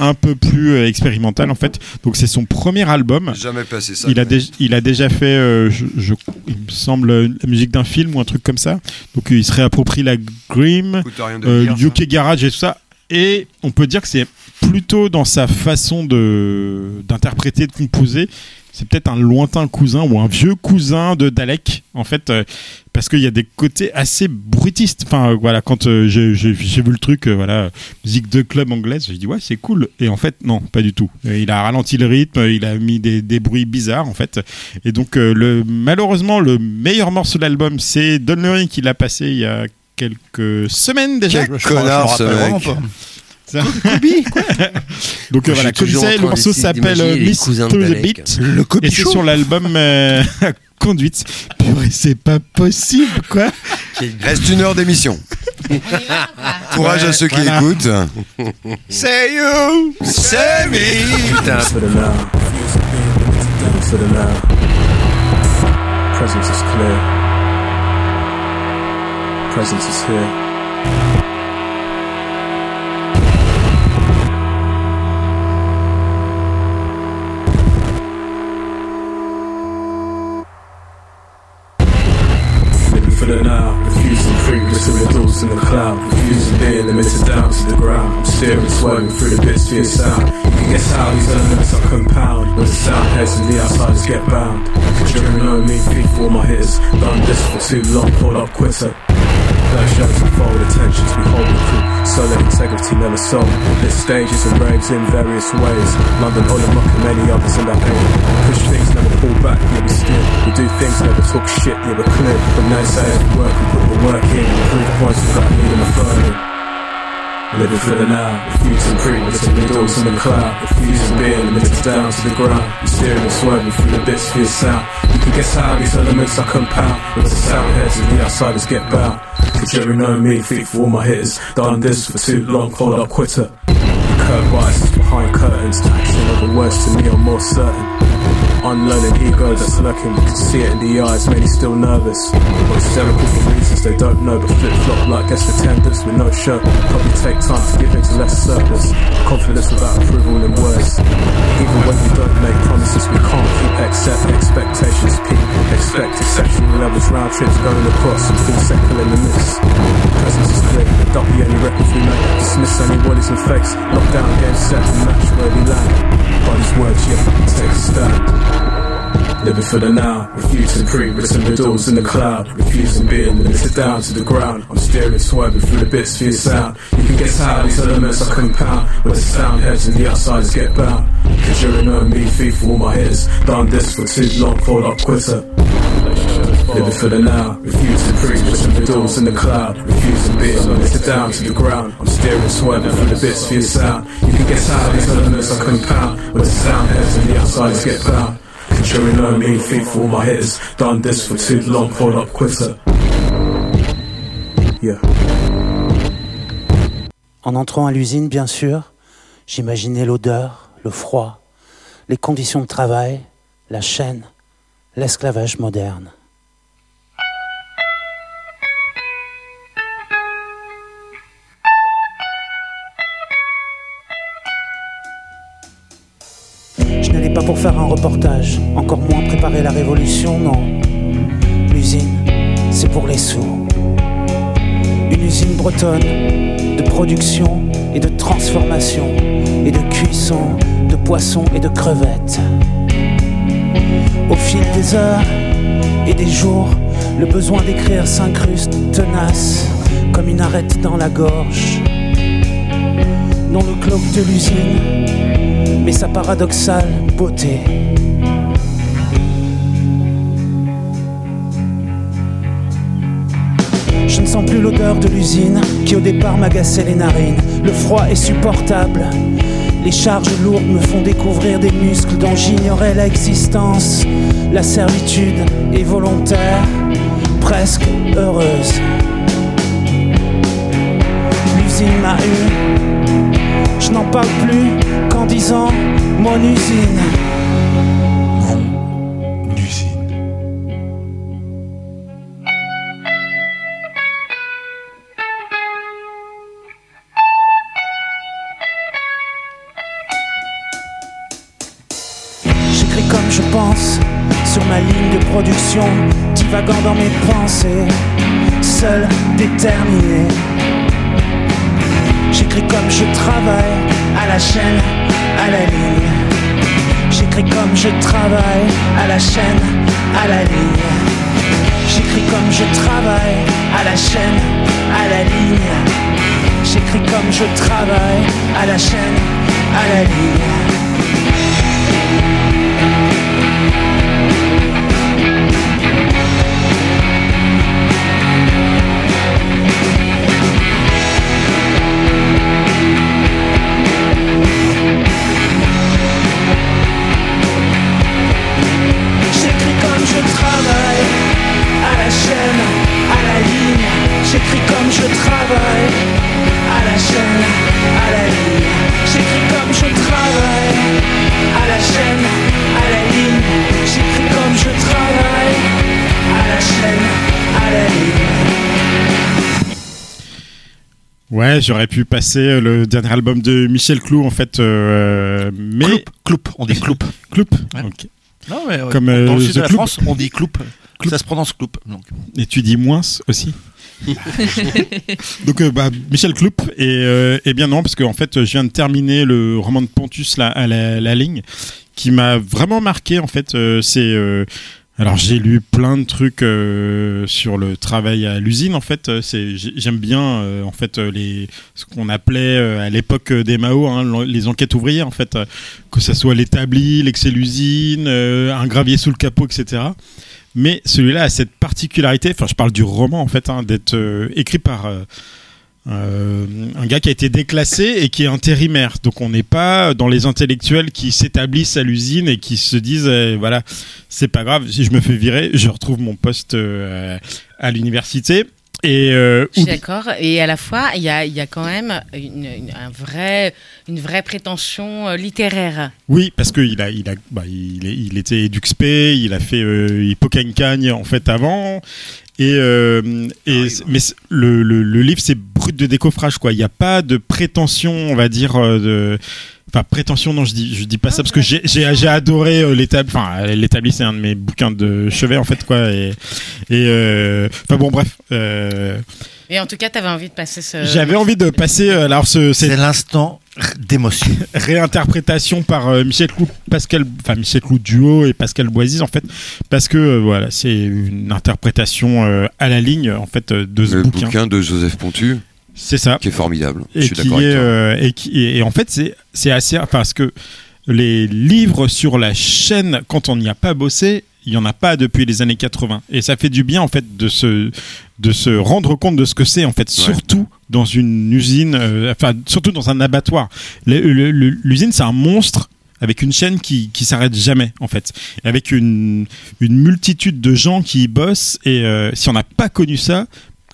un, un peu plus expérimental en fait. Donc c'est son premier album. Jamais passé ça. Il a, il a déjà fait, euh, je, je- il me semble, la musique d'un film ou un truc comme ça. Donc il se réapproprie la Grim, Écoute, rien de euh, dire, ça. UK Garage et tout ça. Et on peut dire que c'est plutôt dans sa façon de d'interpréter, de composer. C'est peut-être un lointain cousin ou un vieux cousin de Dalek, en fait, euh, parce qu'il y a des côtés assez bruitistes. Enfin, euh, voilà, quand euh, j'ai vu le truc, euh, voilà, musique de club anglaise, j'ai dit ouais, c'est cool. Et en fait, non, pas du tout. Il a ralenti le rythme, il a mis des, des bruits bizarres, en fait. Et donc, euh, le, malheureusement, le meilleur morceau de l'album, c'est Don Leary qui l'a passé il y a quelques semaines déjà. Quel Je me connard, ce mec. Donc euh, voilà, le morceau s'appelle euh, Miss to the. Beat. Le Et c'est sur l'album euh, Conduite. Purée, c'est pas possible, quoi. Reste une heure d'émission. Courage à ceux qui voilà. écoutent. C'est you C'est me Putain, for the now. For the now. Presence is clear. Presence is here. Refusing previous riddles in the cloud, refusing being limited down to the ground. I'm steering, swerving through the bits for your sound. You can guess how these elements are compound. When the sound heads and the outsiders get bound. Conjuring no me, feet for my hitters. Done this for too long, pulled up quitter. Black shirts and fold attentions, we hold the crew. Solid integrity never sold. Lit stages and raves in various ways. London, Olympic and many others in that pain. Push things, never pull back, yeah we steer. We do things, never talk shit, yeah we're clear. From naysayers we work, we put the work in. Proof points without needing a further. Living for the now, refusing previous riddles in the cloud, refusing being limited down to the ground. You steering and swerving through the bits for your sound. You can guess how these elements are compound. With the sound heads and the outsiders get bound. Considering no me, feet for all my hitters. Done this for too long, called up quitter. Curb biases behind curtains. Action the words to me are more certain. Unlearning ego that's lurking, we can see it in the eyes, many still nervous. Or hysterical for reasons they don't know, but flip flop like guest attendants with no show. Probably take time to give in to less surplus. Confidence without approval in words. Even when we don't make promises, we can't keep accept expectations peak. Expect exceptional levels, round trips going across and full circle in the midst. Presence is clear, adopt the only records we make. Dismiss any wallies and fakes. Lock down game set and match where we land. These words, yeah, take a stand. Living for the now, refusing pre-written riddles in the cloud, refusing being limited down to the ground. I'm steering, swerving through the bits for your sound. You can guess how these elements are compound, where the sound heads and the outsiders get bound. Conjuring on me, feet for all my hitters. Done this for too long, fall up quitter. Living for the now, refusing pre-written riddles in the cloud, refusing being limited down to the ground. I'm steering, swerving through the bits for your sound. You can guess how these elements are compound, where the sound heads and the outsiders get bound. Conjuring no mean feet for all my hitters. Done this for too long, fall up quitter. Yeah. En entrant à l'usine, bien sûr, j'imaginais l'odeur, le froid, les conditions de travail, la chaîne, l'esclavage moderne. Faire un reportage, encore moins préparer la révolution, non. L'usine, c'est pour les sourds. Une usine bretonne de production et de transformation et de cuisson de poissons et de crevettes. Au fil des heures et des jours, le besoin d'écrire s'incruste tenace comme une arête dans la gorge. Dans le cloque de l'usine, mais sa paradoxale beauté. Je ne sens plus l'odeur de l'usine qui au départ m'agaçait les narines. Le froid est supportable, Les charges lourdes me font découvrir des muscles dont j'ignorais l'existence. La servitude est volontaire, presque heureuse. L'usine m'a eu, je n'en parle plus qu'en disant mon usine. Travaille à la chaîne, à la ligne. J'écris comme je travaille à la chaîne, à la ligne. J'écris comme je travaille à la chaîne, à la ligne. Ouais, j'aurais pu passer euh, le dernier album de Michel Clou en fait, euh, mais Cloup, Cloup, on dit Cloup. Cloup. Ouais. ok. Non, mais euh, Comme, dans euh, le sud The de la Cloup. France, on dit Cloup. Ça se prononce Cloup. Donc. Et tu dis moins aussi. Donc euh, bah, Michel Cloup et, euh, et bien non parce qu'en fait je viens de terminer le roman de Pontus là à la, la ligne qui m'a vraiment marqué en fait euh, c'est euh, alors j'ai lu plein de trucs euh, sur le travail à l'usine en fait euh, c'est j'ai- j'aime bien euh, en fait les ce qu'on appelait à l'époque des Mao hein, les enquêtes ouvrières en fait que ça soit l'établi l'excès l'usine euh, un gravier sous le capot etc mais celui-là a cette particularité, enfin je parle du roman en fait, hein, d'être écrit par euh, un gars qui a été déclassé et qui est intérimaire. Donc on n'est pas dans les intellectuels qui s'établissent à l'usine et qui se disent euh, voilà c'est pas grave si je me fais virer, je retrouve mon poste euh, à l'université. Et euh, Je suis d'accord. Et à la fois, il y a, il y a quand même une, une- un vrai, une vraie prétention littéraire. Oui, parce qu'il a, il a, bah, il, était EduxP, il a fait euh, Hippocagne en fait avant. Et, euh, et mais le, le, le livre c'est brut de décoffrage quoi. Il n'y a pas de prétention, on va dire euh, de. Enfin prétention non je dis je dis pas ça parce que j'ai adoré euh, l'établi enfin l'établi c'est un de mes bouquins de chevet en fait quoi et et euh, enfin bon bref euh, Et en tout cas, tu avais envie de passer ce. j'avais envie de passer euh, alors ce C'est l'instant d'émotion. réinterprétation par euh, Michel Clou, Pascal, enfin Michel Clou duo et Pascal Boisis en fait, parce que euh, voilà, c'est une interprétation euh, à la ligne en fait de ce Le bouquin. bouquin de Joseph Pontu, C'est ça. qui est formidable. Je Et suis qui d'accord est avec toi. euh, et qui et, et en fait c'est c'est assez enfin, parce que les livres sur la chaîne quand on n'y a pas bossé il y en a pas depuis les années 80 et ça fait du bien en fait de se de se rendre compte de ce que c'est en fait surtout dans une usine euh, enfin surtout dans un abattoir l'usine c'est un monstre avec une chaîne qui qui s'arrête jamais en fait avec une une multitude de gens qui y bossent et euh, si on n'a pas connu ça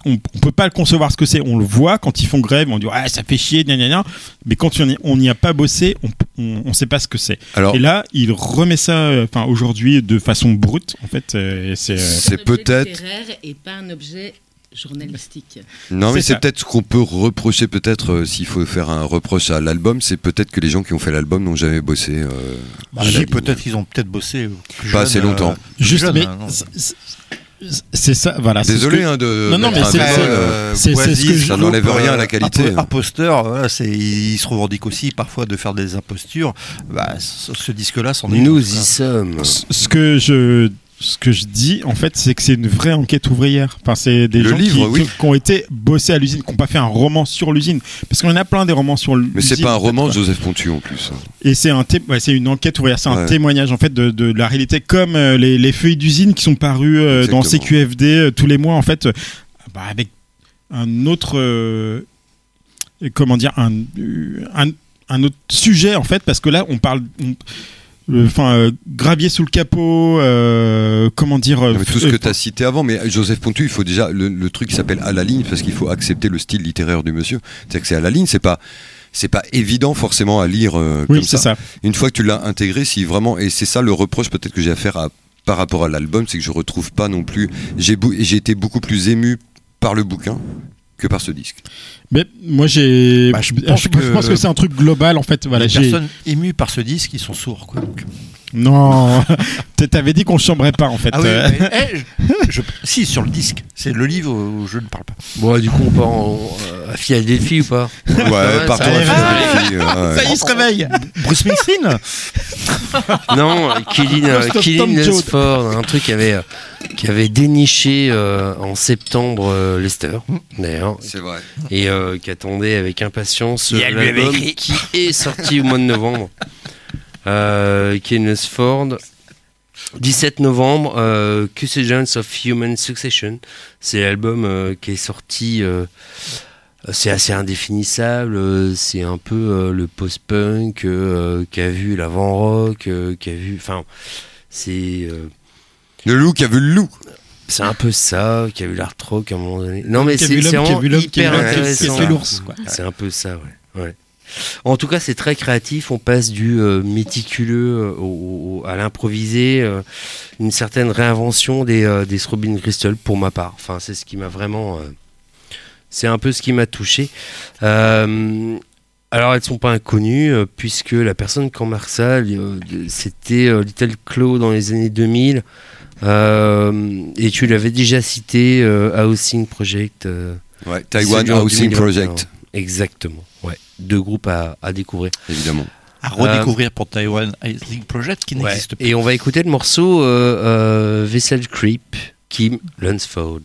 on, on peut pas le concevoir ce que c'est. On le voit quand ils font grève, on dit ah ça fait chier, gna gna gna. Mais quand on n'y a pas bossé, on, on, on sait pas ce que c'est. Alors- Et là, il remet ça, euh, enfin aujourd'hui de façon brute en fait. euh, c'est euh, peut-être- et pas un objet journalistique. Non, mais C'est peut-être ce qu'on peut reprocher, peut-être, euh, s'il faut faire un reproche à l'album, c'est peut-être que les gens qui ont fait l'album n'ont jamais bossé. euh, Bah, peut-être qu'ils ont peut-être bossé. euh, plus Pas jeune, assez longtemps. plus juste, jeune, mais hein. C'est- ça, voilà. Désolé ce que- hein, de. Non, non, mais c'est- euh, ce que je- ça n'enlève rien à la qualité. Impo- Imposteur, voilà, c'est, il se revendique aussi parfois de faire des impostures. Bah, ce, ce disque-là, c'en est. Nous une. y sommes. ce que je ce que je dis en fait c'est que c'est une vraie enquête ouvrière enfin c'est des Le gens qui- livre, oui. qui, qui ont été bossés à l'usine qui n'ont pas fait un roman sur l'usine parce qu'on en a plein des romans sur l'usine Mais c'est pas un roman de Joseph Pontu en plus. hein. Et c'est un té- ouais, c'est une enquête ouvrière, c'est un témoignage en fait de, de la réalité, comme euh, les, les feuilles d'usine qui sont parues euh, dans. CQFD euh, tous les mois en fait, bah, avec un autre, comment dire, un, un, un autre sujet en fait parce que là on parle on- enfin euh, gravier sous le capot euh, comment dire euh, tout ce que tu as cité avant, mais Joseph Pontu, il faut déjà le, le truc qui s'appelle à la ligne parce qu'il faut accepter le style littéraire du monsieur. C'est que c'est à la ligne, c'est pas c'est pas évident forcément à lire oui comme ça Une fois que tu l'as intégré, si vraiment et c'est ça le reproche peut-être que j'ai à faire à- par rapport à l'album, c'est que je retrouve pas non plus. J'ai été beaucoup plus ému par le bouquin que par ce disque. mais moi j'ai Bah, je je, pense je que- pense que c'est un truc global en fait voilà les j'ai personnes émues par ce disque, ils sont sourds. Quoi. Donc- non t'avais dit qu'on chambrait pas en fait Ah oui, euh. mais, eh, je- je- si, sur le disque. C'est le livre où je ne parle pas. Bon, du coup, on part en- euh, à Philadelphie ou pas? Ouais, partons ça à. Philadelphie, ouais, ouais. Ça y est, se réveille. Bruce Springsteen Non, Killing, euh, Joad. Lunsford, un truc qui avait, euh, qui avait déniché euh, en septembre euh, Lester, d'ailleurs, C'est vrai. et euh, qui attendait avec impatience l'album qui est sorti au mois de novembre. Euh, Killing Lunsford. 17 novembre, euh, Cusagents of Human Succession. C'est l'album euh, qui est sorti. euh, c'est assez indéfinissable. euh, C'est un peu euh, le post-punk euh, qui a vu l'avant-rock, euh, qui a vu. Enfin, c'est. euh, Le loup qui a vu le loup. c'est un peu ça, qui a vu l'art rock à un moment donné. Non, mais Qui a c'est vu qui vraiment vu qui a hyper vu qui a- qui a intéressant. fait l'ours, quoi. C'est un peu ça, ouais. ouais. En tout cas, c'est très créatif. On passe du euh, méticuleux euh, au- au- à l'improvisé, euh, une certaine réinvention des, euh, des Robin Crystal pour ma part. Enfin, c'est ce qui m'a vraiment. c'est un peu ce qui m'a touché. Alors, elles sont pas inconnues, puisque la personne ça, euh, c'était Little Claw dans les années 2000. Euh, et tu l'avais déjà cité, Housing Project. Ouais, Taiwan Housing 2021. Project, Exactement, Deux groupes à, à découvrir. évidemment. À redécouvrir pour Taiwan Housing Project qui Ouais. n'existe plus. Et on va écouter le morceau euh, euh, Vessel Creep, Kim Lunsford.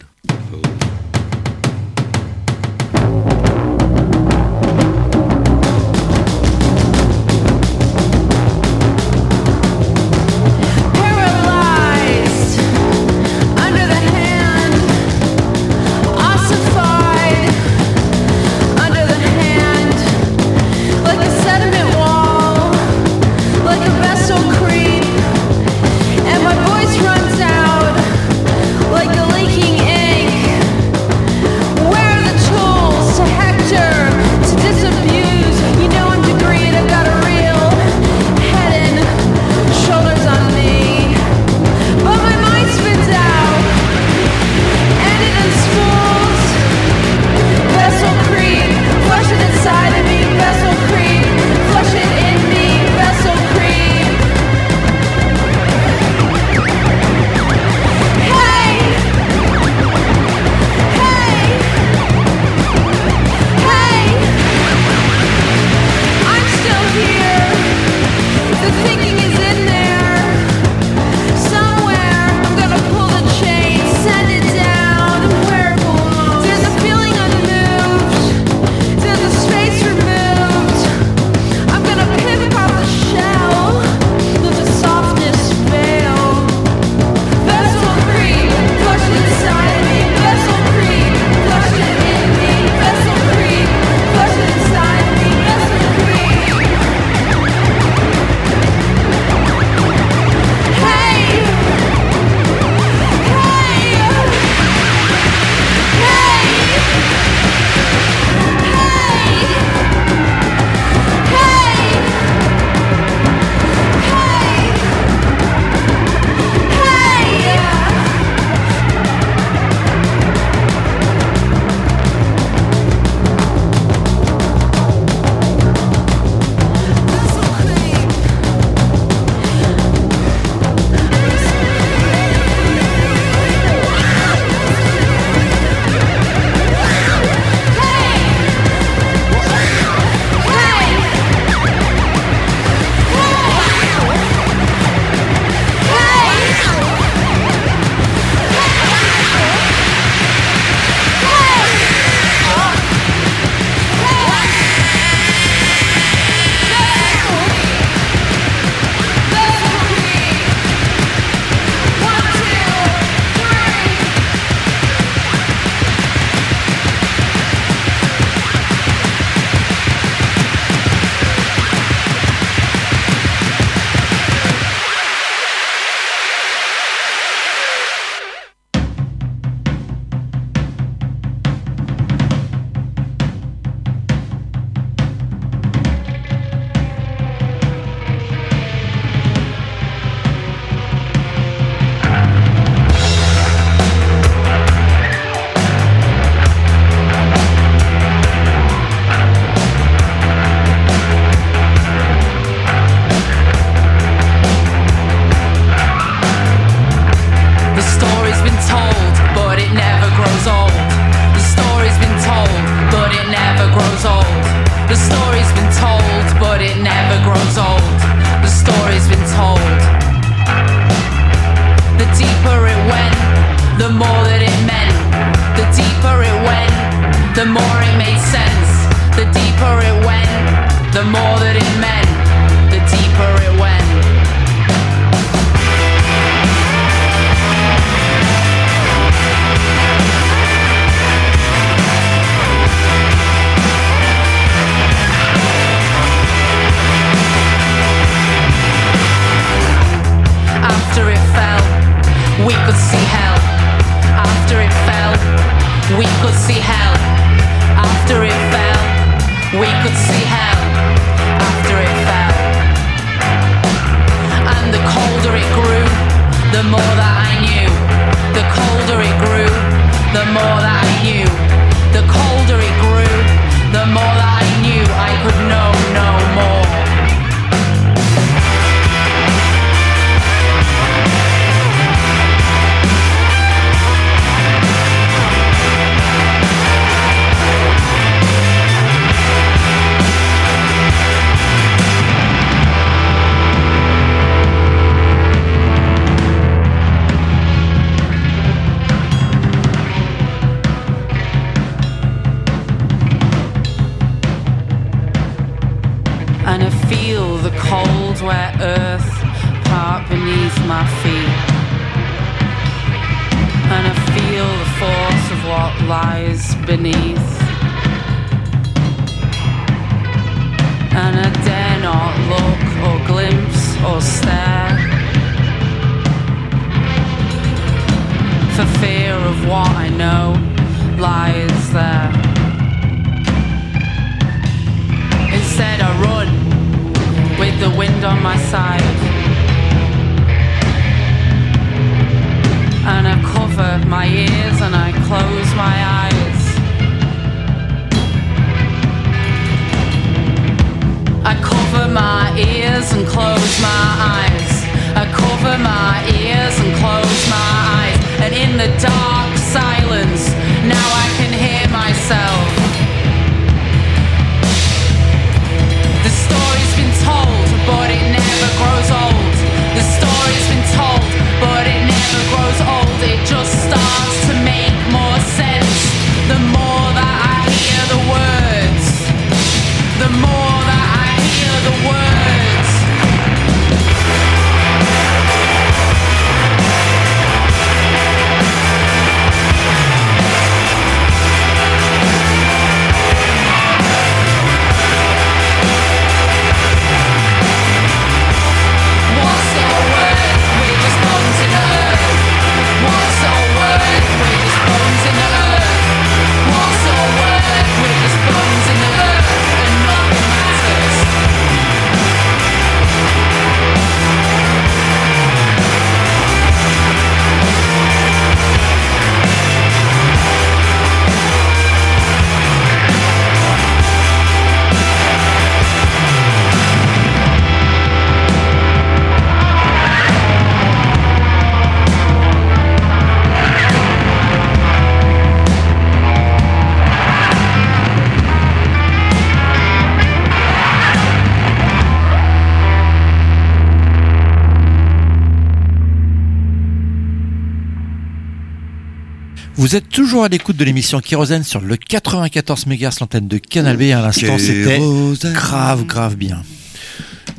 Beneath. And I dare not look or glimpse or stare. For fear of what I know lies there. Instead, I run with the wind on my side. And I cover my ears and I close my eyes. I cover my ears and close my eyes. I cover my ears and close my eyes. And in the dark silence, now I can hear myself. The story's been told, but it never grows old. The story's been told, but it never grows old. It just starts Vous êtes toujours à l'écoute de l'émission Kérosène sur le 94 MHz, l'antenne de Canal B. À l'instant, c'était grave, grave bien.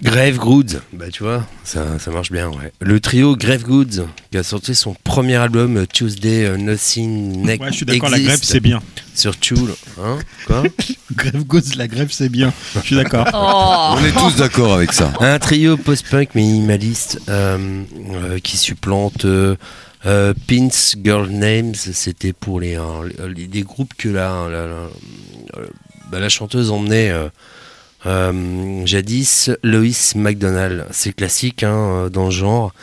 Grave Goods, bah tu vois, ça, ça marche bien, ouais. Le trio Grave Goods, qui a sorti son premier album euh, Tuesday euh, Nothing Next Ouais, je suis d'accord, la grève, c'est bien. Sur Tool, hein Quoi Grève Goods, la grève, c'est bien. Je suis d'accord. Oh. On est tous d'accord avec ça. Un trio post-punk minimaliste euh, euh, qui supplante euh, euh, Pins Girl Names, c'était pour les, euh, groupes que la, la, bah, chanteuse emmenait euh, jadis, Lois McDonald. C'est classique hein, dans le genre.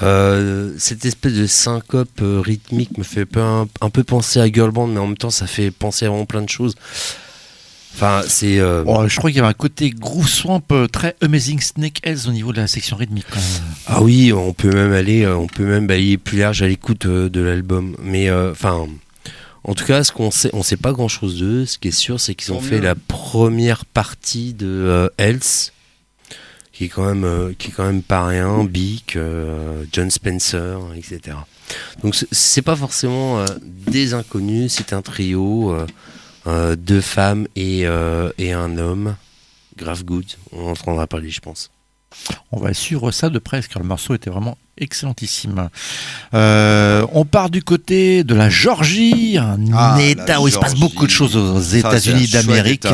Cette espèce de syncope rythmique me fait un, un peu penser à Girl Band, mais en même temps ça fait penser à vraiment plein de choses. Enfin, c'est. euh, Oh, je crois qu'il y avait un côté groove swamp euh, très Amazing Snake Heads au niveau de la section rythmique. quand même. Ah oui, on peut même aller, euh, on peut même aller plus large à l'écoute de l'album. Mais euh, enfin, En tout cas, ce qu'on sait, on sait pas grand chose d'eux. Ce qui est sûr, c'est qu'ils ont fait la première partie de euh, Health, qui est quand même, euh, qui est quand même pas rien. Beak, euh, John Spencer, etc. Donc c'est- pas forcément euh, des inconnus. C'est un trio, euh, deux femmes et, euh, et un homme. Grave good. On entendra parler, je pense. On va suivre ça de près, car le morceau était vraiment excellentissime. Euh, on part du côté de la Georgie, un Ah, État où il se passe beaucoup de choses aux États-Unis d'Amérique,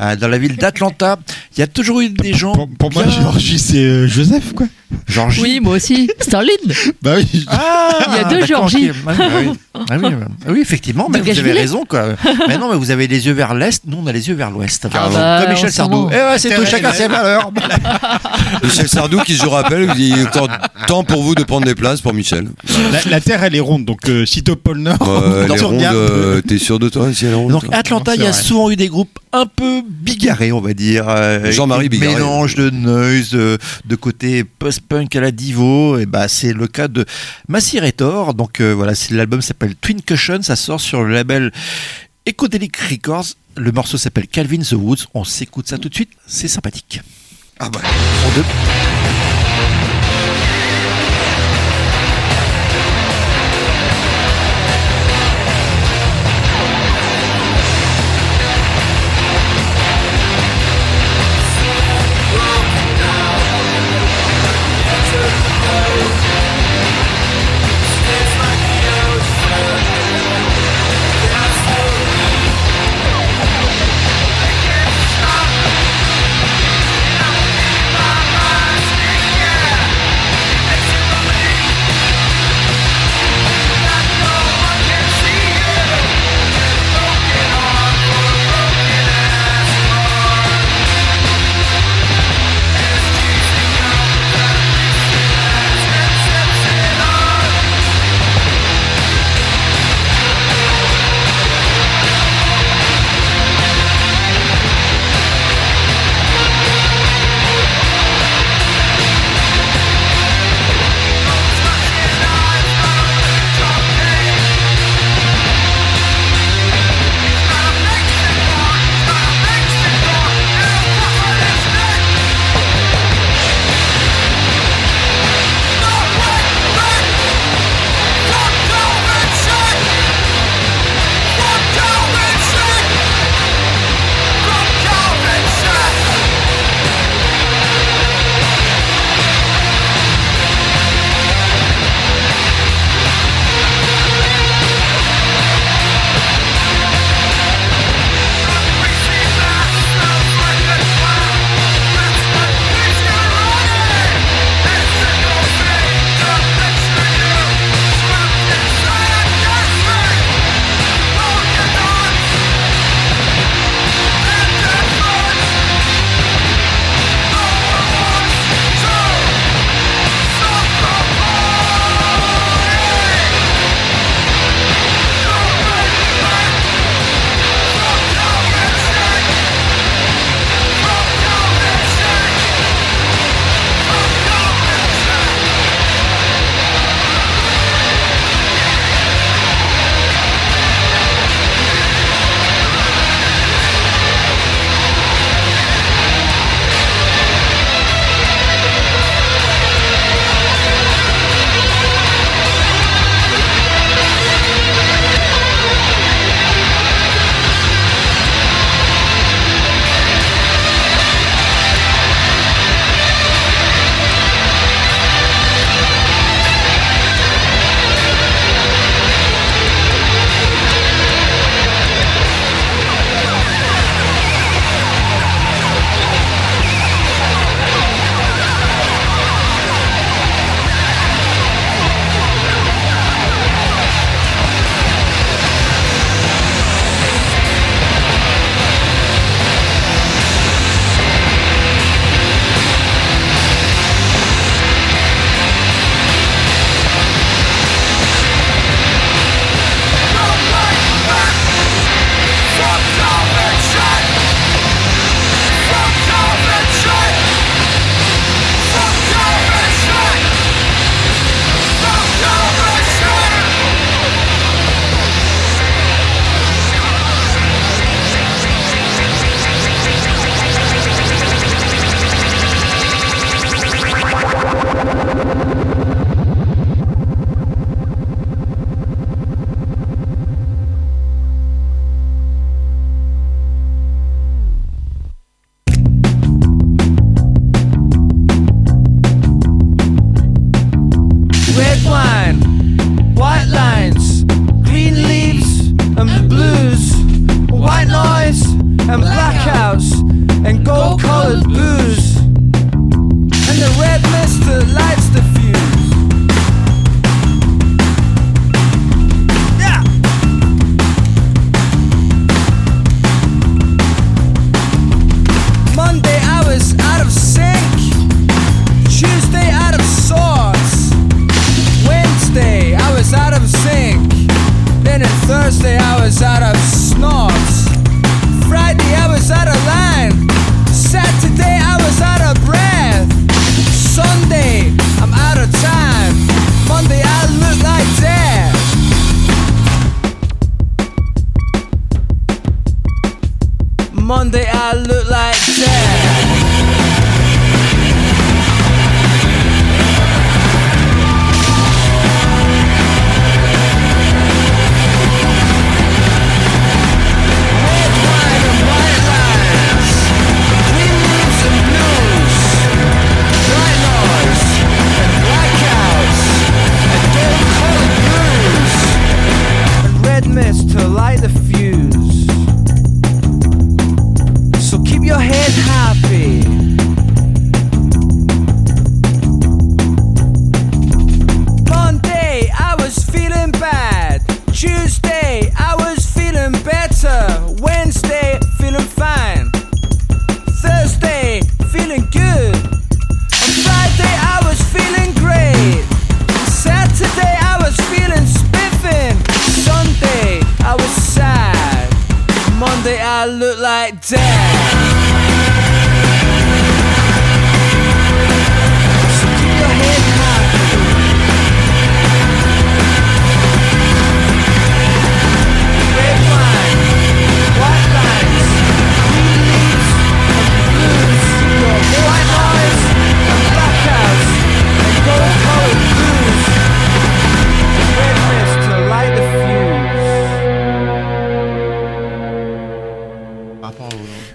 euh, dans la ville d'Atlanta. Il y a toujours eu des gens. Pour, pour moi, Georgie, c'est euh, Joseph, quoi. Georgie. Oui, moi aussi. Sterling. Bah oui. Ah, Il y a deux Georgies. Ah oui, ah oui, ah oui, effectivement, mais vous avez raison. Quoi. mais non, mais vous avez les yeux vers l'est, nous on a les yeux vers l'ouest. Ah bah, Comme Michel on s'en Sardou. Eh ouais, c'est tout, chacun ses malheurs. Michel Sardou, qui je rappelle, il est encore temps pour vous de prendre des places pour Michel. La, la Terre, elle est ronde, donc euh, si t'es au pôle Nord, Euh, elle est tu ronde, regardes. euh, t'es sûr de toi si elle est ronde Donc toi Atlanta, il y a vrai. souvent eu des groupes un peu bigarrés, on va dire. euh, Jean-Marie Bigarré. Mélange de noise, de, de côté post-punk à la divo. Et bah c'est le cas de Massirator. Donc euh, voilà, c'est- l'album s'appelle Twin Cushion. Ça sort sur le label Ecodelic Records. Le morceau s'appelle Calvin the Woods. On s'écoute ça tout de suite. C'est sympathique. Ah bah. En deux.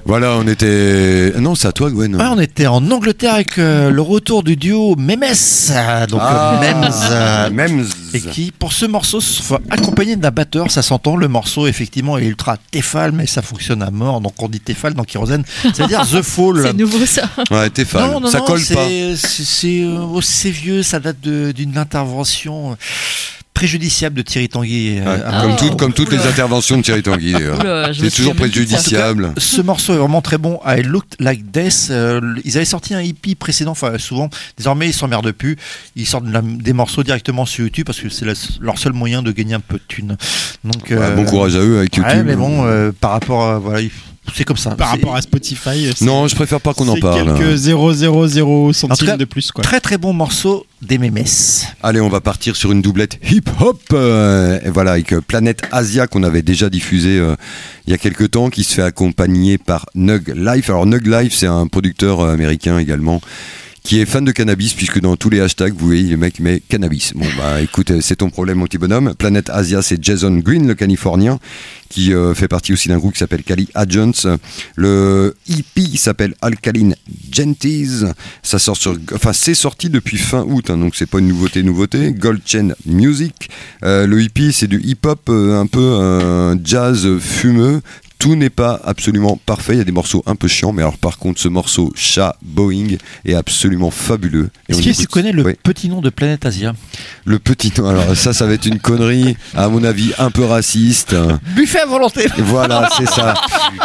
Voilà, on était. Non, c'est à toi, Gwen. Ouais, on était en Angleterre avec euh, le retour du duo Memes, donc Ah, euh, Mems, euh, Mems. et qui pour ce morceau se fait accompagner d'un batteur, ça s'entend. Le morceau effectivement est ultra Tefal, mais ça fonctionne à mort. Donc on dit Tefal dans Kérosène, c'est-à-dire The Fall. C'est nouveau ça. Ouais. Non, non, ça non, colle c'est- pas. C'est c'est, euh, oh, c'est vieux, ça date d'une intervention euh, préjudiciable de Thierry Tanguy. euh, à- comme, toutes- comme toutes les interventions de Thierry Tanguy. Oula, me C'est toujours préjudiciable. Ce morceau est vraiment très bon. I Looked Like Death. euh, ils avaient sorti un hippie précédent, enfin souvent. Désormais, ils s'emmerdent plus. Ils sortent des morceaux directement sur YouTube parce que c'est la- leur seul moyen de gagner un peu de thunes. Donc, Ouais, euh, bon courage à eux avec YouTube. Ouais, mais bon, euh, par rapport à. Voilà, il- c'est comme ça. Par rapport à Spotify, c'est- Non, je préfère pas qu'on en parle. quelques 0,00 En tout centimes cas, de plus. Quoi. Très très bon morceau des Mémès. Allez, on va partir sur une doublette hip-hop. euh, et voilà, avec euh, Planète Asia qu'on avait déjà diffusé euh, il y a quelques temps, qui se fait accompagner par Nug Life. Alors Nug Life, c'est un producteur euh, américain également qui est fan de cannabis, puisque dans tous les hashtags, vous voyez, le mec met cannabis. Bon, bah écoute, euh, c'est ton problème, mon petit bonhomme. Planète Asia, c'est Jason Green, le Californien, qui euh, fait partie aussi d'un groupe qui s'appelle Cali Agents. Le EP s'appelle Alkaline Genties. Ça sort sur, enfin, c'est sorti depuis fin août, hein, donc c'est pas une nouveauté, nouveauté. Gold Chain Music. Euh, le EP, c'est du hip-hop euh, un peu jazz fumeux. Tout n'est pas absolument parfait. Il y a des morceaux un peu chiants, mais alors par contre, ce morceau Chat Boeing est absolument fabuleux. Est-ce que écoute- tu connais le Oui. petit nom de Planète Asia? Le petit nom Alors ça, ça va être une connerie, à mon avis, un peu raciste. Buffet à volonté Voilà, c'est ça.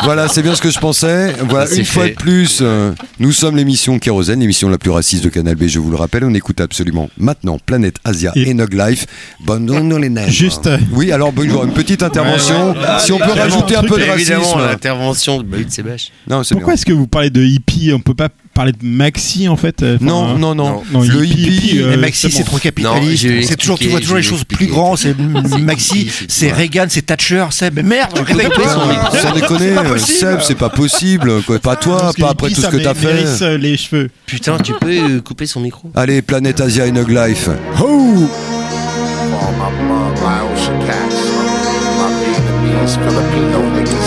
Voilà, c'est bien ce que je pensais. Voilà, une fois de plus, euh, nous sommes l'émission Kérosène, l'émission la plus raciste de Canal B, je vous le rappelle. On écoute absolument maintenant Planète Asia et, Et- Nog Life. Bonne les neiges. Juste, Oui, alors bonjour, une petite intervention. si on peut rajouter un peu de Évidemment, l'intervention de Bahut Sébache. Non, c'est pourquoi est-ce que vous parlez de hippie? On peut pas parler de maxi en fait euh, enfin, Non, non, non. non, Le hippie, hippie, euh, Mais Maxi, c'est trop capitaliste. C'est toujours, tu vois toujours les choses plus grands. C'est Maxi, c'est. Reagan, c'est Thatcher, c'est. Mais merde, couper son micro. Sans déconner, pas possible. Seb, c'est pas possible. Quoi. Pas toi, pas après tout ce ça que t'as fait. euh, les cheveux. Putain, tu peux couper son micro? Allez, Planète Asia et Nog Life. Oh Filipino niggas.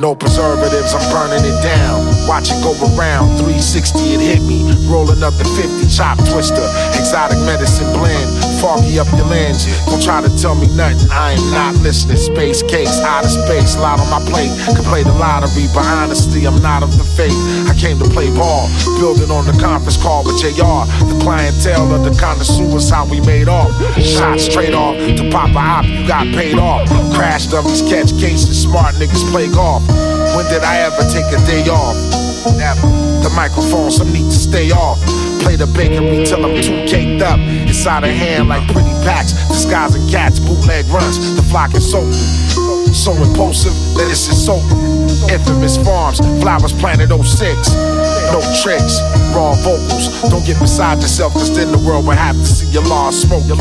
No preservatives, I'm burning it down. Watch it go around, 360 it hit me. Rolling up the 50 chop twister, exotic medicine blend. Foggy up your lens. Don't try to tell me nothing, I am not listening. Space case, outer space, lot on my plate. Could play the lottery, but honestly, I'm not of the faith. I came to play ball, building on the conference call with JR. The clientele of the connoisseurs, how we made off. Shot straight off to pop a hop, you got paid off. Crash dummies, catch cases, smart niggas play golf. When did I ever take a day off? Never. The microphone, some need to stay off. Play the bakery till I'm too caked up. Inside a hand like pretty packs, disguising cats, bootleg runs. The flock is so so impulsive that it's insulting. Infamous farms, flowers planted 06. No tricks, raw vocals. Don't get beside yourself, cause then the world would have to see your law smoke. Your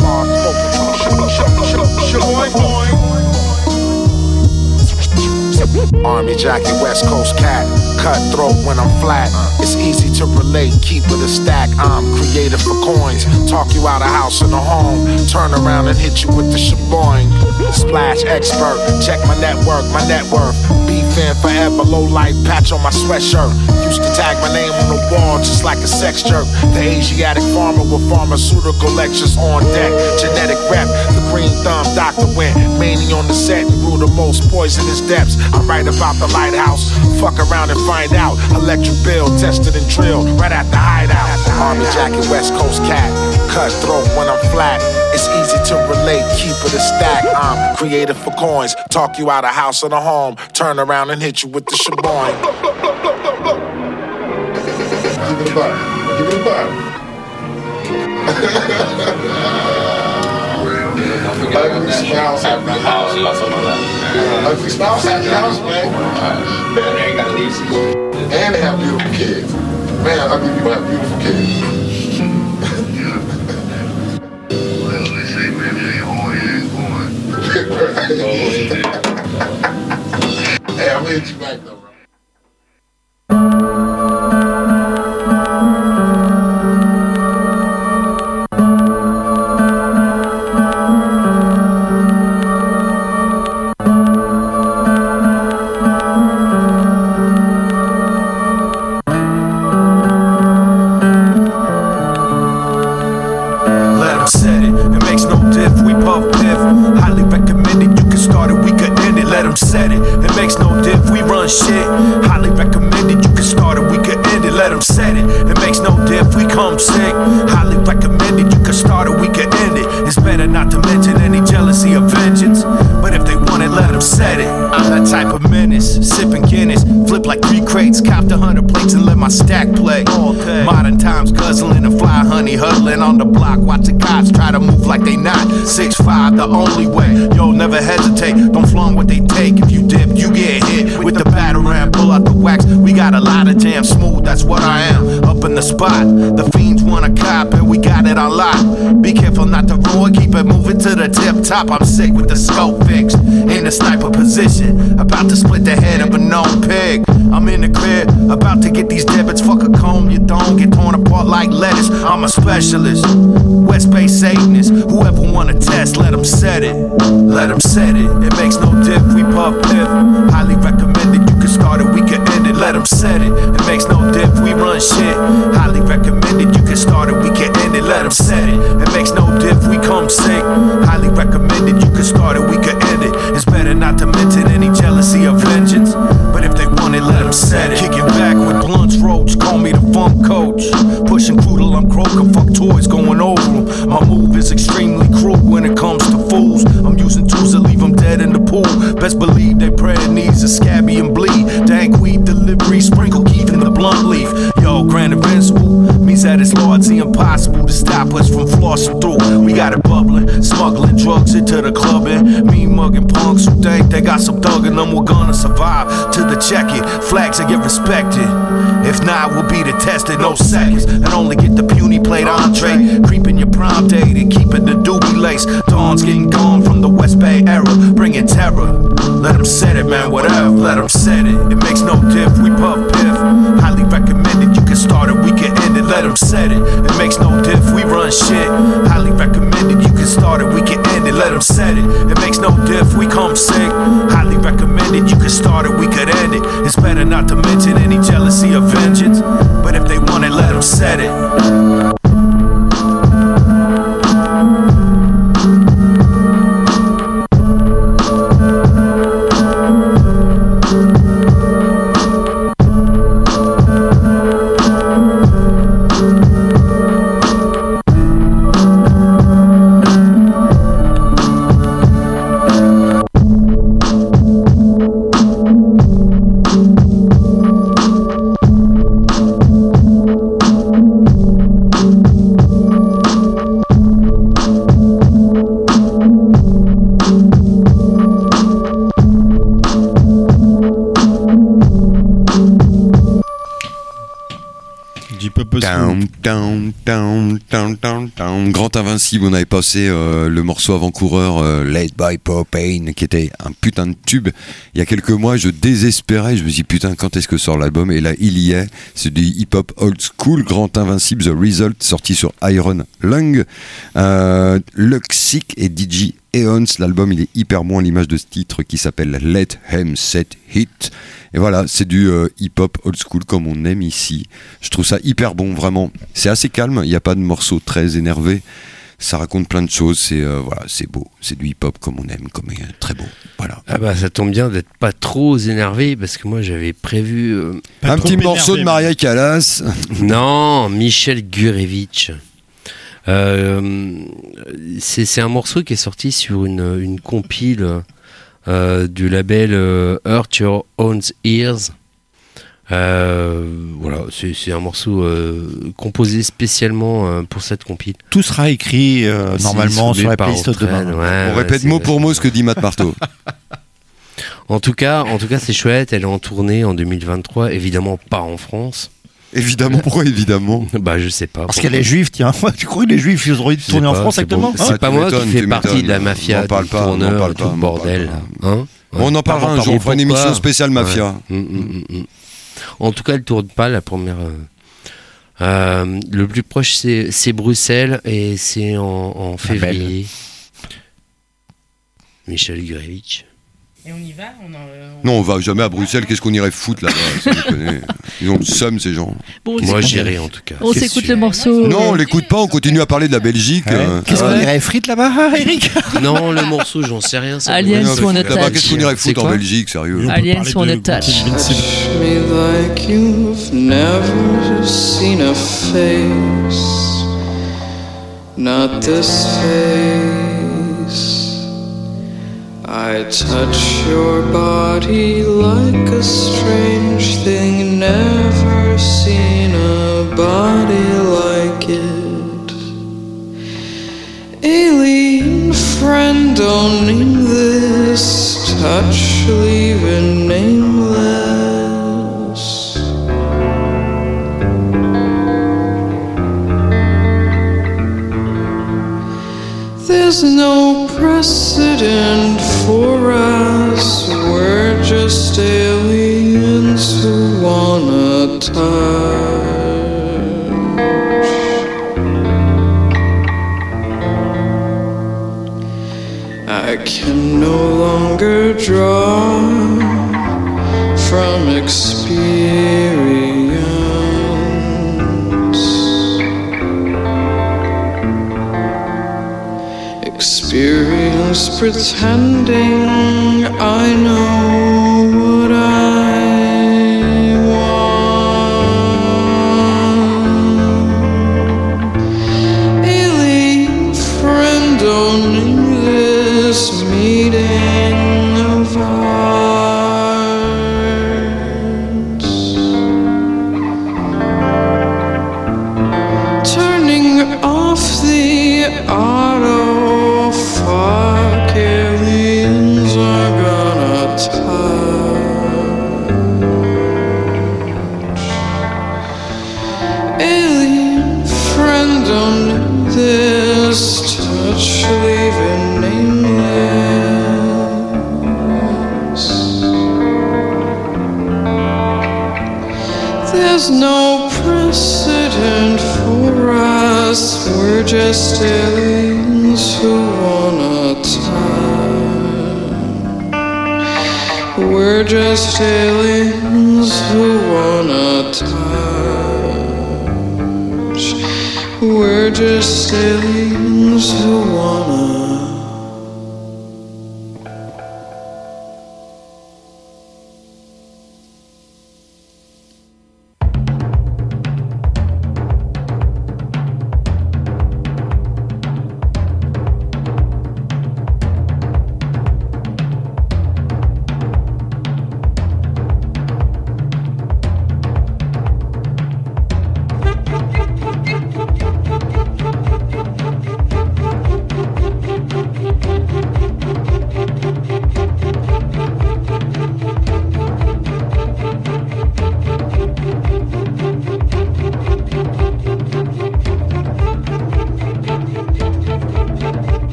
Army jacket, West Coast cat. Cutthroat when I'm flat. It's easy to relate, keep it a stack. I'm creative for coins. Talk you out a house and a home. Turn around and hit you with the shaboing. Splash expert, check my network, my net worth. Beefing forever, low life patch on my sweatshirt. Used to tag my name on the wall just like a sex jerk. The Asiatic farmer with pharmaceutical lectures on deck. Genetic rep, the green thumb doctor went mania on the set and grew the most poisonous depths. I write about the lighthouse, fuck around and find out. Electric bill tested and drilled right at the hideout. Army jacket, West Coast cat, cutthroat when I'm flat. It's easy to relate, keep it a stack. I'm creative for coins, talk you out of house and a home, turn around and hit you with the shaboing. Give it a buck. Give it a buck. Ugly spouse, happy house. Ugly spouse, happy house, man. And they have beautiful kids. Man, ugly people have beautiful kids. hey, I'm gonna hit you back though. Run shit. Highly recommended. You can start it. We could end it. let them set it. It makes no diff. We come sick. Highly recommended. You can start it. We could end it. It's better not to mention any jealousy or vengeance. But if they want it, let them set it. I'm that type of menace. Sipping Guinness. Flip like three crates. Copped a hundred plates and let my stack play. Modern times guzzling and fly honey huddling on the block. Watch the cops try to move like they not. Six five, the only way. Yo, never hesitate. Don't flaunt what they take. If you dip, you get hit with the batarang. Pull out the wax. We got a lot of jam smooth. That's what I am. Up in the spot. The fiends wanna cop and we got it on lock. Be careful not to roar. Keep it moving to the tip top. I'm sick with the scope fixed. In the sniper position. About to split the head of a known pig. I'm in the crib. About to get these debits. Fuck a comb. You don't get torn apart like lettuce. I'm a specialist. West Bay Satanist. Whoever wanna test, let 'em set it. Let 'em set it. It makes no diff. We puff piff. Highly recommended. You can start it. We can end it. Let 'em set it. It makes no diff. We run shit. Highly recommended. You can start it. We can end it. Let 'em set it. It makes no diff. We come sick. Highly recommended. You can start it. We can end it. It's better not to mention any jealousy or vengeance. But if they want it, let 'em set it. Kicking back with blunts, Call me the funk coach. Pushing till I'm croaking. Fuck toys going over 'em. My move is extremely cruel when it comes to fools. I'm using tools that leave them dead in the pool. Best believe they prayer needs a scabby and bleed. Dank weed delivery, sprinkle Keith in the blunt leaf. Yo, Grand Invincible means that it's largely impossible to stop us from flossing through. We got it bubbling, smuggling drugs into the club and me mugging punks who think they got some thug in them. We're gonna survive to the check it. Flags that get respected. If not, we'll be detested. No seconds and only get the puny plate entree. Creeping your prime date and keeping the doobie lace. Dawn's getting gone from the West Bay era, bringing terror. Let them set it, man, whatever. Let them set it. It makes no diff. We puff piff. Highly recommended. Can start it, we can end it. Let them set it. It makes no diff. We run shit. Highly recommended. You can start it, we can end it. Let them set it. It makes no diff. We come sick. Highly recommended. You can start it, we could end it. It's better not to mention any jealousy or vengeance. But if they want it, let them set it. Grand Invincible, on avait passé euh, le morceau avant-coureur euh, Led by Propane, qui était un putain de tube. Il y a quelques mois, je désespérais, je me dis putain, quand est-ce que sort l'album? Et là, il y est. C'est du hip-hop old school, Grand Invincible, The Result, sorti sur Iron Lung. Euh, Luxic et DJ Eons, l'album il est hyper bon à l'image de ce titre qui s'appelle Let Him Set Hit. Et voilà, c'est du euh, hip-hop old school comme on aime ici. Je trouve ça hyper bon, vraiment. C'est assez calme, il n'y a pas de morceaux très énervés. Ça raconte plein de choses, c'est euh, voilà, c'est beau, c'est du hip-hop comme on aime, comme euh, très beau. Voilà. Ah bah ça tombe bien d'être pas trop énervé parce que moi j'avais prévu euh, Un petit morceau de Maria Callas. Non, Michel Gurevitch. Euh, c'est un morceau qui est sorti sur une, une compile euh, du label euh, Hurt Your Own Ears. Euh, voilà, c'est un morceau euh, composé spécialement euh, pour cette compile. Tout sera écrit euh, normalement sur la piste Autrel, demain. ouais, on ouais, répète mot pour mot ce que dit Matt Marteau. En tout cas, en tout cas, c'est chouette. Elle est en tournée en 2023, évidemment pas en France. Évidemment, pourquoi évidemment Bah je sais pas. Parce qu'elle est juive, tiens. Tu crois que les juifs, ils ont envie de Je sais tourner en France actuellement bon. hein C'est pas moi qui fais partie de la mafia, parle du tourneur, tout pas, le bordel. Hein On en parlera un jour, on fera une émission spéciale mafia. Mm, mm, mm. En tout cas, elle tourne pas la première. euh, euh, le plus proche, c'est c'est Bruxelles et c'est en, en février. Michel Gurevitch. Et on y va on en, on- Non, on va jamais à Bruxelles, qu'est-ce qu'on irait foutre là-bas. Ils ont le seum ces gens. Bon, on Moi, j'irai en tout cas. On s'écoute le morceau. Non, on euh, l'écoute pas, on continue à parler de la Belgique. euh. Qu'est-ce qu'on irait frites là-bas, hein, Eric Non, le morceau, j'en sais rien. ça Aliens Non, Swan là-bas, Attack. Qu'est-ce qu'on irait foutre en Belgique, sérieux On Aliens. Got Invincible. me like you've never seen a face, not this face. I touch your body like a strange thing, never seen a body like it. Alien friend, don't name this touch, leaving nameless. There's no precedent for us. We're just aliens who wanna touch. I can no longer draw from experience. Pretending I know We're just aliens who wanna touch. We're just aliens who wanna touch. We're just aliens who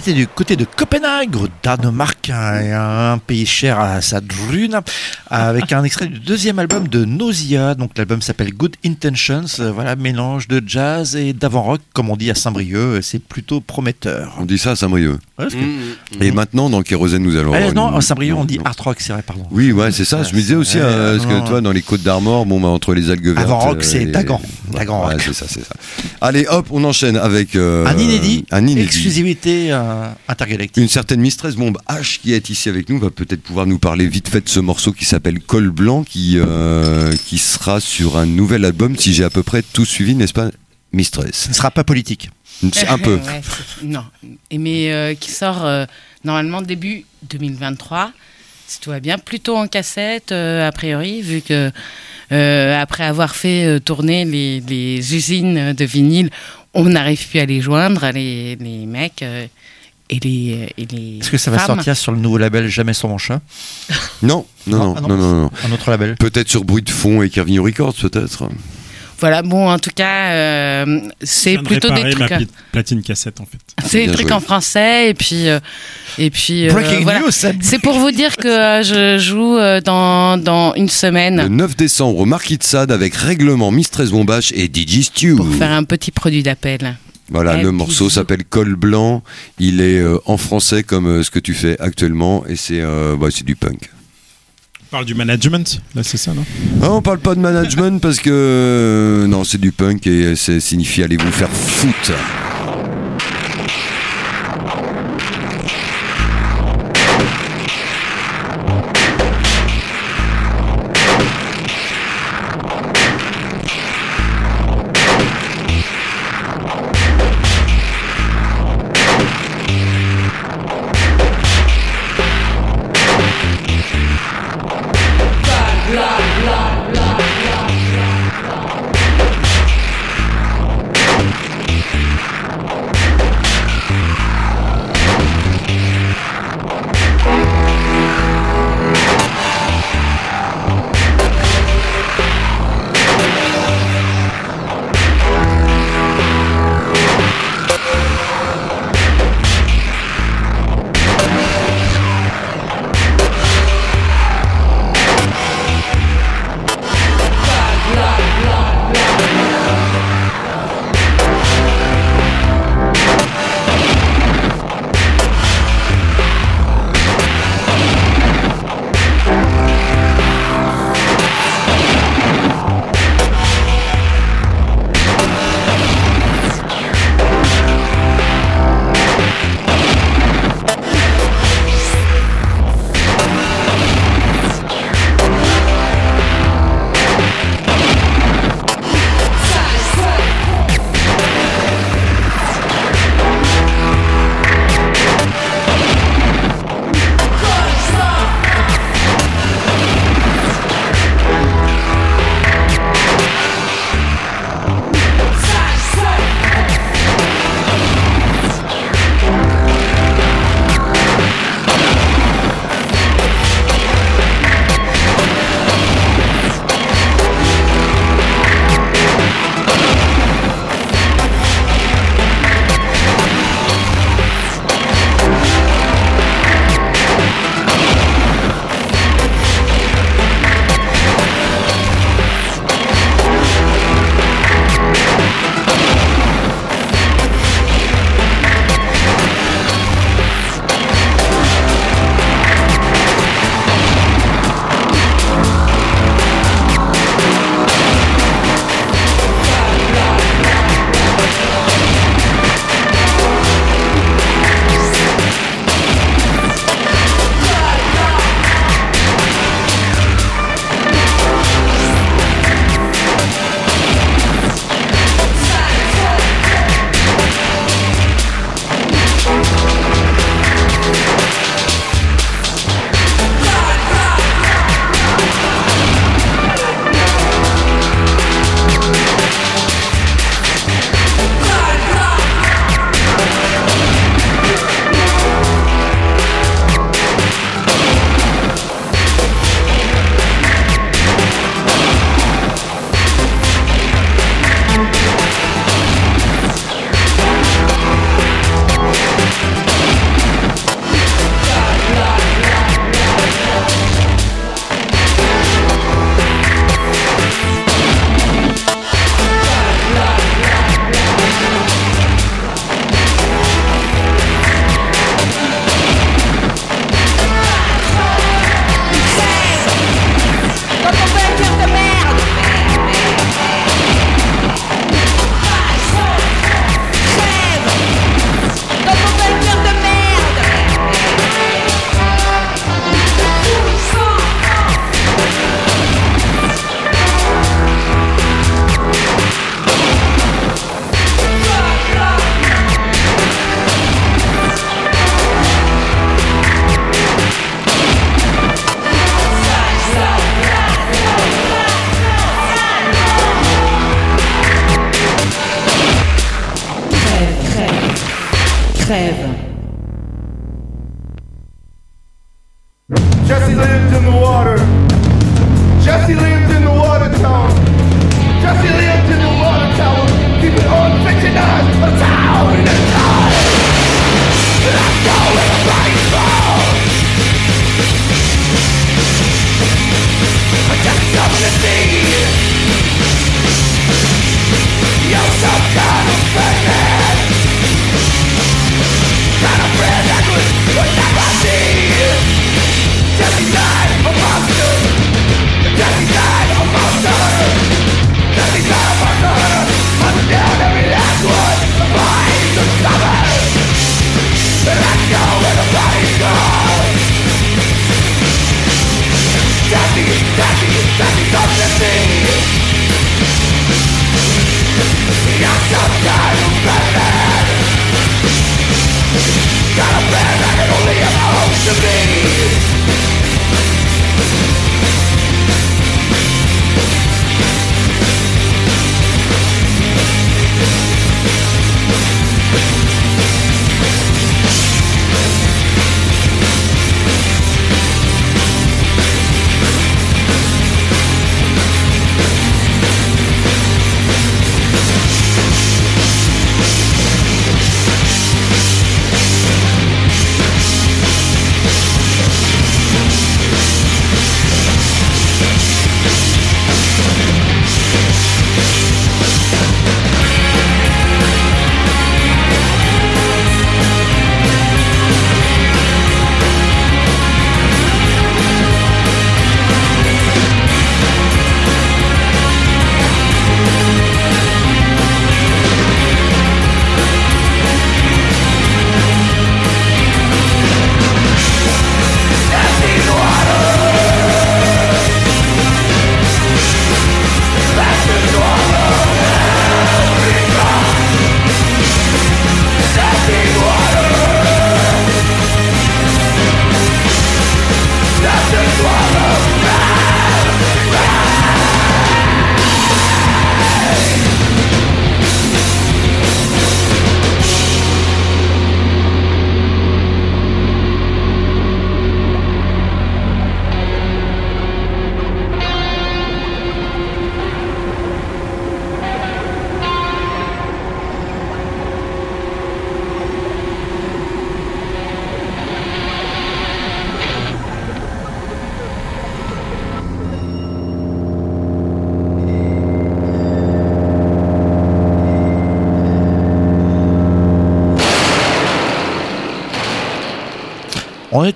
était du côté de Copenhague, au Danemark, un, un pays cher à sa drune, avec un extrait du deuxième album de Nausea. Donc l'album s'appelle Good Intentions. Euh, Voilà, mélange de jazz et d'avant-rock, comme on dit à Saint-Brieuc. C'est plutôt prometteur. On dit ça à Saint-Brieuc. Ouais, parce que- Et maintenant, dans Kérosène, nous allons. Ah, non, à Saint-Brieuc, on dit non. art rock, c'est vrai, pardon. Oui, ouais, c'est ça. Je me disais aussi, Ouais, euh, parce que toi, dans les Côtes d'Armor, bon, bah, entre les algues vertes. Avant-rock, euh, c'est et- Dagan. Dagan ouais, rock. c'est ça, c'est ça. Allez, hop, on enchaîne avec. euh, Un inédit, Un inédit. exclusivité euh, intergalactique. Une certaine Mistress Bombe H qui est ici avec nous va peut-être pouvoir nous parler vite fait de ce morceau qui s'appelle Col Blanc qui, euh, qui sera sur un nouvel album si j'ai à peu près tout suivi, n'est-ce pas Mistress? Ce ne sera pas politique. Un peu. Ouais, non, Et mais euh, qui sort euh, normalement début 2023, si tout va bien, plutôt en cassette euh, a priori, vu que euh, après avoir fait euh, tourner les, les usines de vinyle, on n'arrive plus à les joindre, les, les mecs euh, et les et les Est-ce que ça va sortir sur le nouveau label Jamais sur mon chat? Non, non, non, ah non, non, non. Un autre label? Peut-être sur Bruit de Fond et Kervigno Records, peut-être. Voilà, bon, en tout cas, euh, c'est plutôt des ma trucs. pli- platine cassette en fait. C'est des trucs joué. en français et puis euh, et puis euh, Breaking voilà. C'est pour vous dire que euh, je joue euh, dans dans une Le semaine 9 décembre au Marquis de Sade avec Règlement Mistress Bombache et DJ Stew. pour faire un petit produit d'appel. Voilà, le morceau s'appelle Col Blanc. Il est euh, en français comme euh, ce que tu fais actuellement et c'est euh, bah, c'est du punk. On parle du management, là c'est ça, non? Ah, on parle pas de management parce que euh, non, c'est du punk et ça signifie allez vous faire foutre.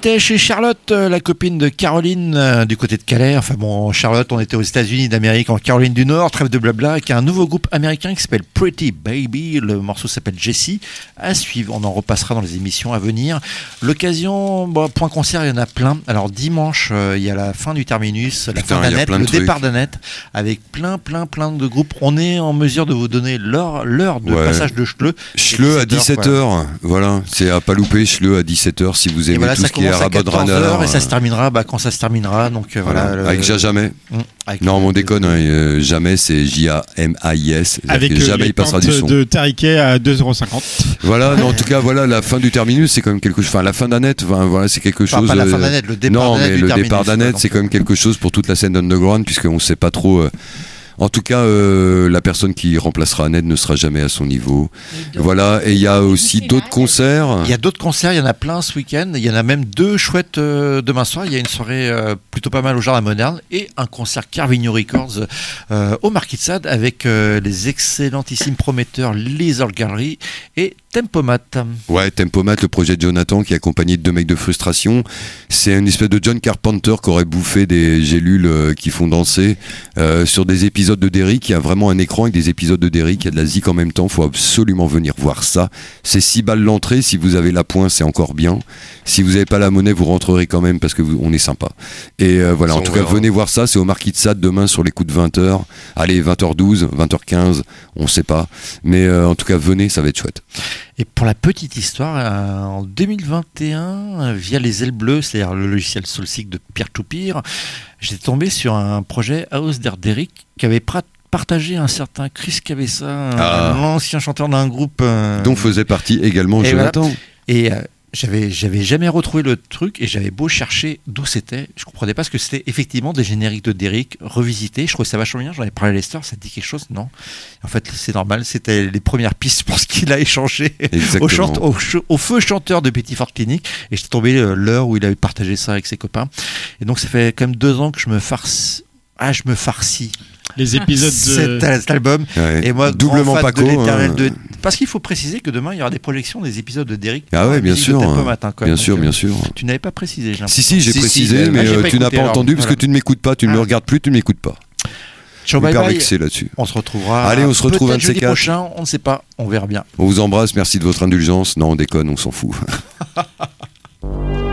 Était chez Charlotte, euh, la copine de Caroline euh, du côté de Calais. Enfin bon, Charlotte, on était aux États-Unis d'Amérique, en Caroline du Nord, trêve de blabla, avec un nouveau groupe américain qui s'appelle Pretty Baby. Le morceau s'appelle Jessie. À suivre, on en repassera dans les émissions à venir. L'occasion, bon, point concert, il y en a plein. Alors dimanche, euh, il y a la fin du terminus, la Putain, fin d'Annette, le trucs. départ d'Annette, avec plein, plein, plein de groupes. On est en mesure de vous donner l'heure l'heure de Ouais. passage de Schleu. Schleu à 17 17h, heures, voilà, c'est à pas louper, Schleu à 17h si vous aimez voilà, tout ce qui est commence à Rabot 14 Runner. heures et ça se euh, terminera bah, quand ça se terminera. Donc euh, voilà. voilà, le- avec Jamais. Mm, avec non, mais on déconne, hein, euh, Jamais c'est J-A-M-A-I-S. Avec euh, jamais les il passera du son. de Tariquet à 2,50€. Voilà, non, en tout cas, voilà, la fin du terminus, c'est quand même quelque chose. Enfin, la fin d'Annette, enfin, voilà, c'est quelque Enfin, chose. pas la fin d'Annette, le départ Non, d'Annette mais du le terminus, départ d'Annette, c'est quand même quelque chose pour toute la scène underground, puisqu'on sait pas trop. euh, En tout cas, euh, la personne qui remplacera Annette ne sera jamais à son niveau. Voilà, et il y a aussi d'autres concerts. Il y a d'autres concerts, il y en a plein ce week-end. Il y en a même deux chouettes euh, demain soir. Il y a une soirée euh, plutôt pas mal au Jardin Moderne et un concert Carvigno Records euh, au Marquis de Sade avec euh, les excellentissimes prometteurs Lizard Gallery et Tempomat. Ouais, Tempomat, le projet de Jonathan qui est accompagné de deux mecs de frustration. C'est une espèce de John Carpenter qui aurait bouffé des gélules euh, qui font danser euh, sur des épisodes de Derrick. Il y a vraiment un écran avec des épisodes de Derrick. Il y a de la zik en même temps. Faut absolument venir voir ça. C'est 6 balles l'entrée. Si vous avez la pointe, c'est encore bien. Si vous n'avez pas la monnaie, vous rentrerez quand même parce que vous- on est sympa. Et euh, voilà, en on tout cas, verra. venez voir ça. C'est au Marquis de Sade demain sur les coups de 20h. Allez, 20h12, 20h15, on sait pas. Mais euh, en tout cas, venez, ça va être chouette. Et pour la petite histoire, euh, en 2021, euh, via les ailes bleues, c'est-à-dire le logiciel Soulseek de Pierre Toupir, j'étais tombé sur un projet House d'Erderic qui avait partagé un certain Chris Cabessa, un- Ah. l'ancien chanteur d'un groupe. euh, dont faisait partie également et Jonathan. voilà. Et euh, j'avais, j'avais jamais retrouvé le truc et j'avais beau chercher d'où c'était, je comprenais pas ce que c'était effectivement des génériques de Derrick revisités. Je trouvais ça vachement bien. J'en avais parlé à Lester, ça te dit quelque chose? Non. En fait, c'est normal. C'était les premières pistes. Je pense qu'il a échangé au, Exactement. chante- au ch- au feu chanteur de Petit Fort Clinic et j'étais tombé euh, l'heure où il avait partagé ça avec ses copains. Et donc ça fait quand même deux ans que je me farce. Ah, je me farcis. Les épisodes de- cet, cet album. Ouais. Et moi, Doublement Paco, de l'éternel hein. de- Parce qu'il faut préciser que demain, il y aura des projections des épisodes de Derrick. Ah ouais, bien sûr. Hein. Matin, quand bien sûr, bien sûr. Tu n'avais pas précisé, j'ai Si, si, j'ai précisé, mais Ah, euh, pas tu n'as pas alors. entendu parce que tu ne m'écoutes pas, tu ne me Ah. regardes plus, tu ne m'écoutes pas. Hyper bye. vexé là-dessus. On se retrouvera. Allez, on se retrouve un de ces prochain, on ne sait pas, on verra bien. On vous embrasse, merci de votre indulgence. Non, on déconne, on s'en fout.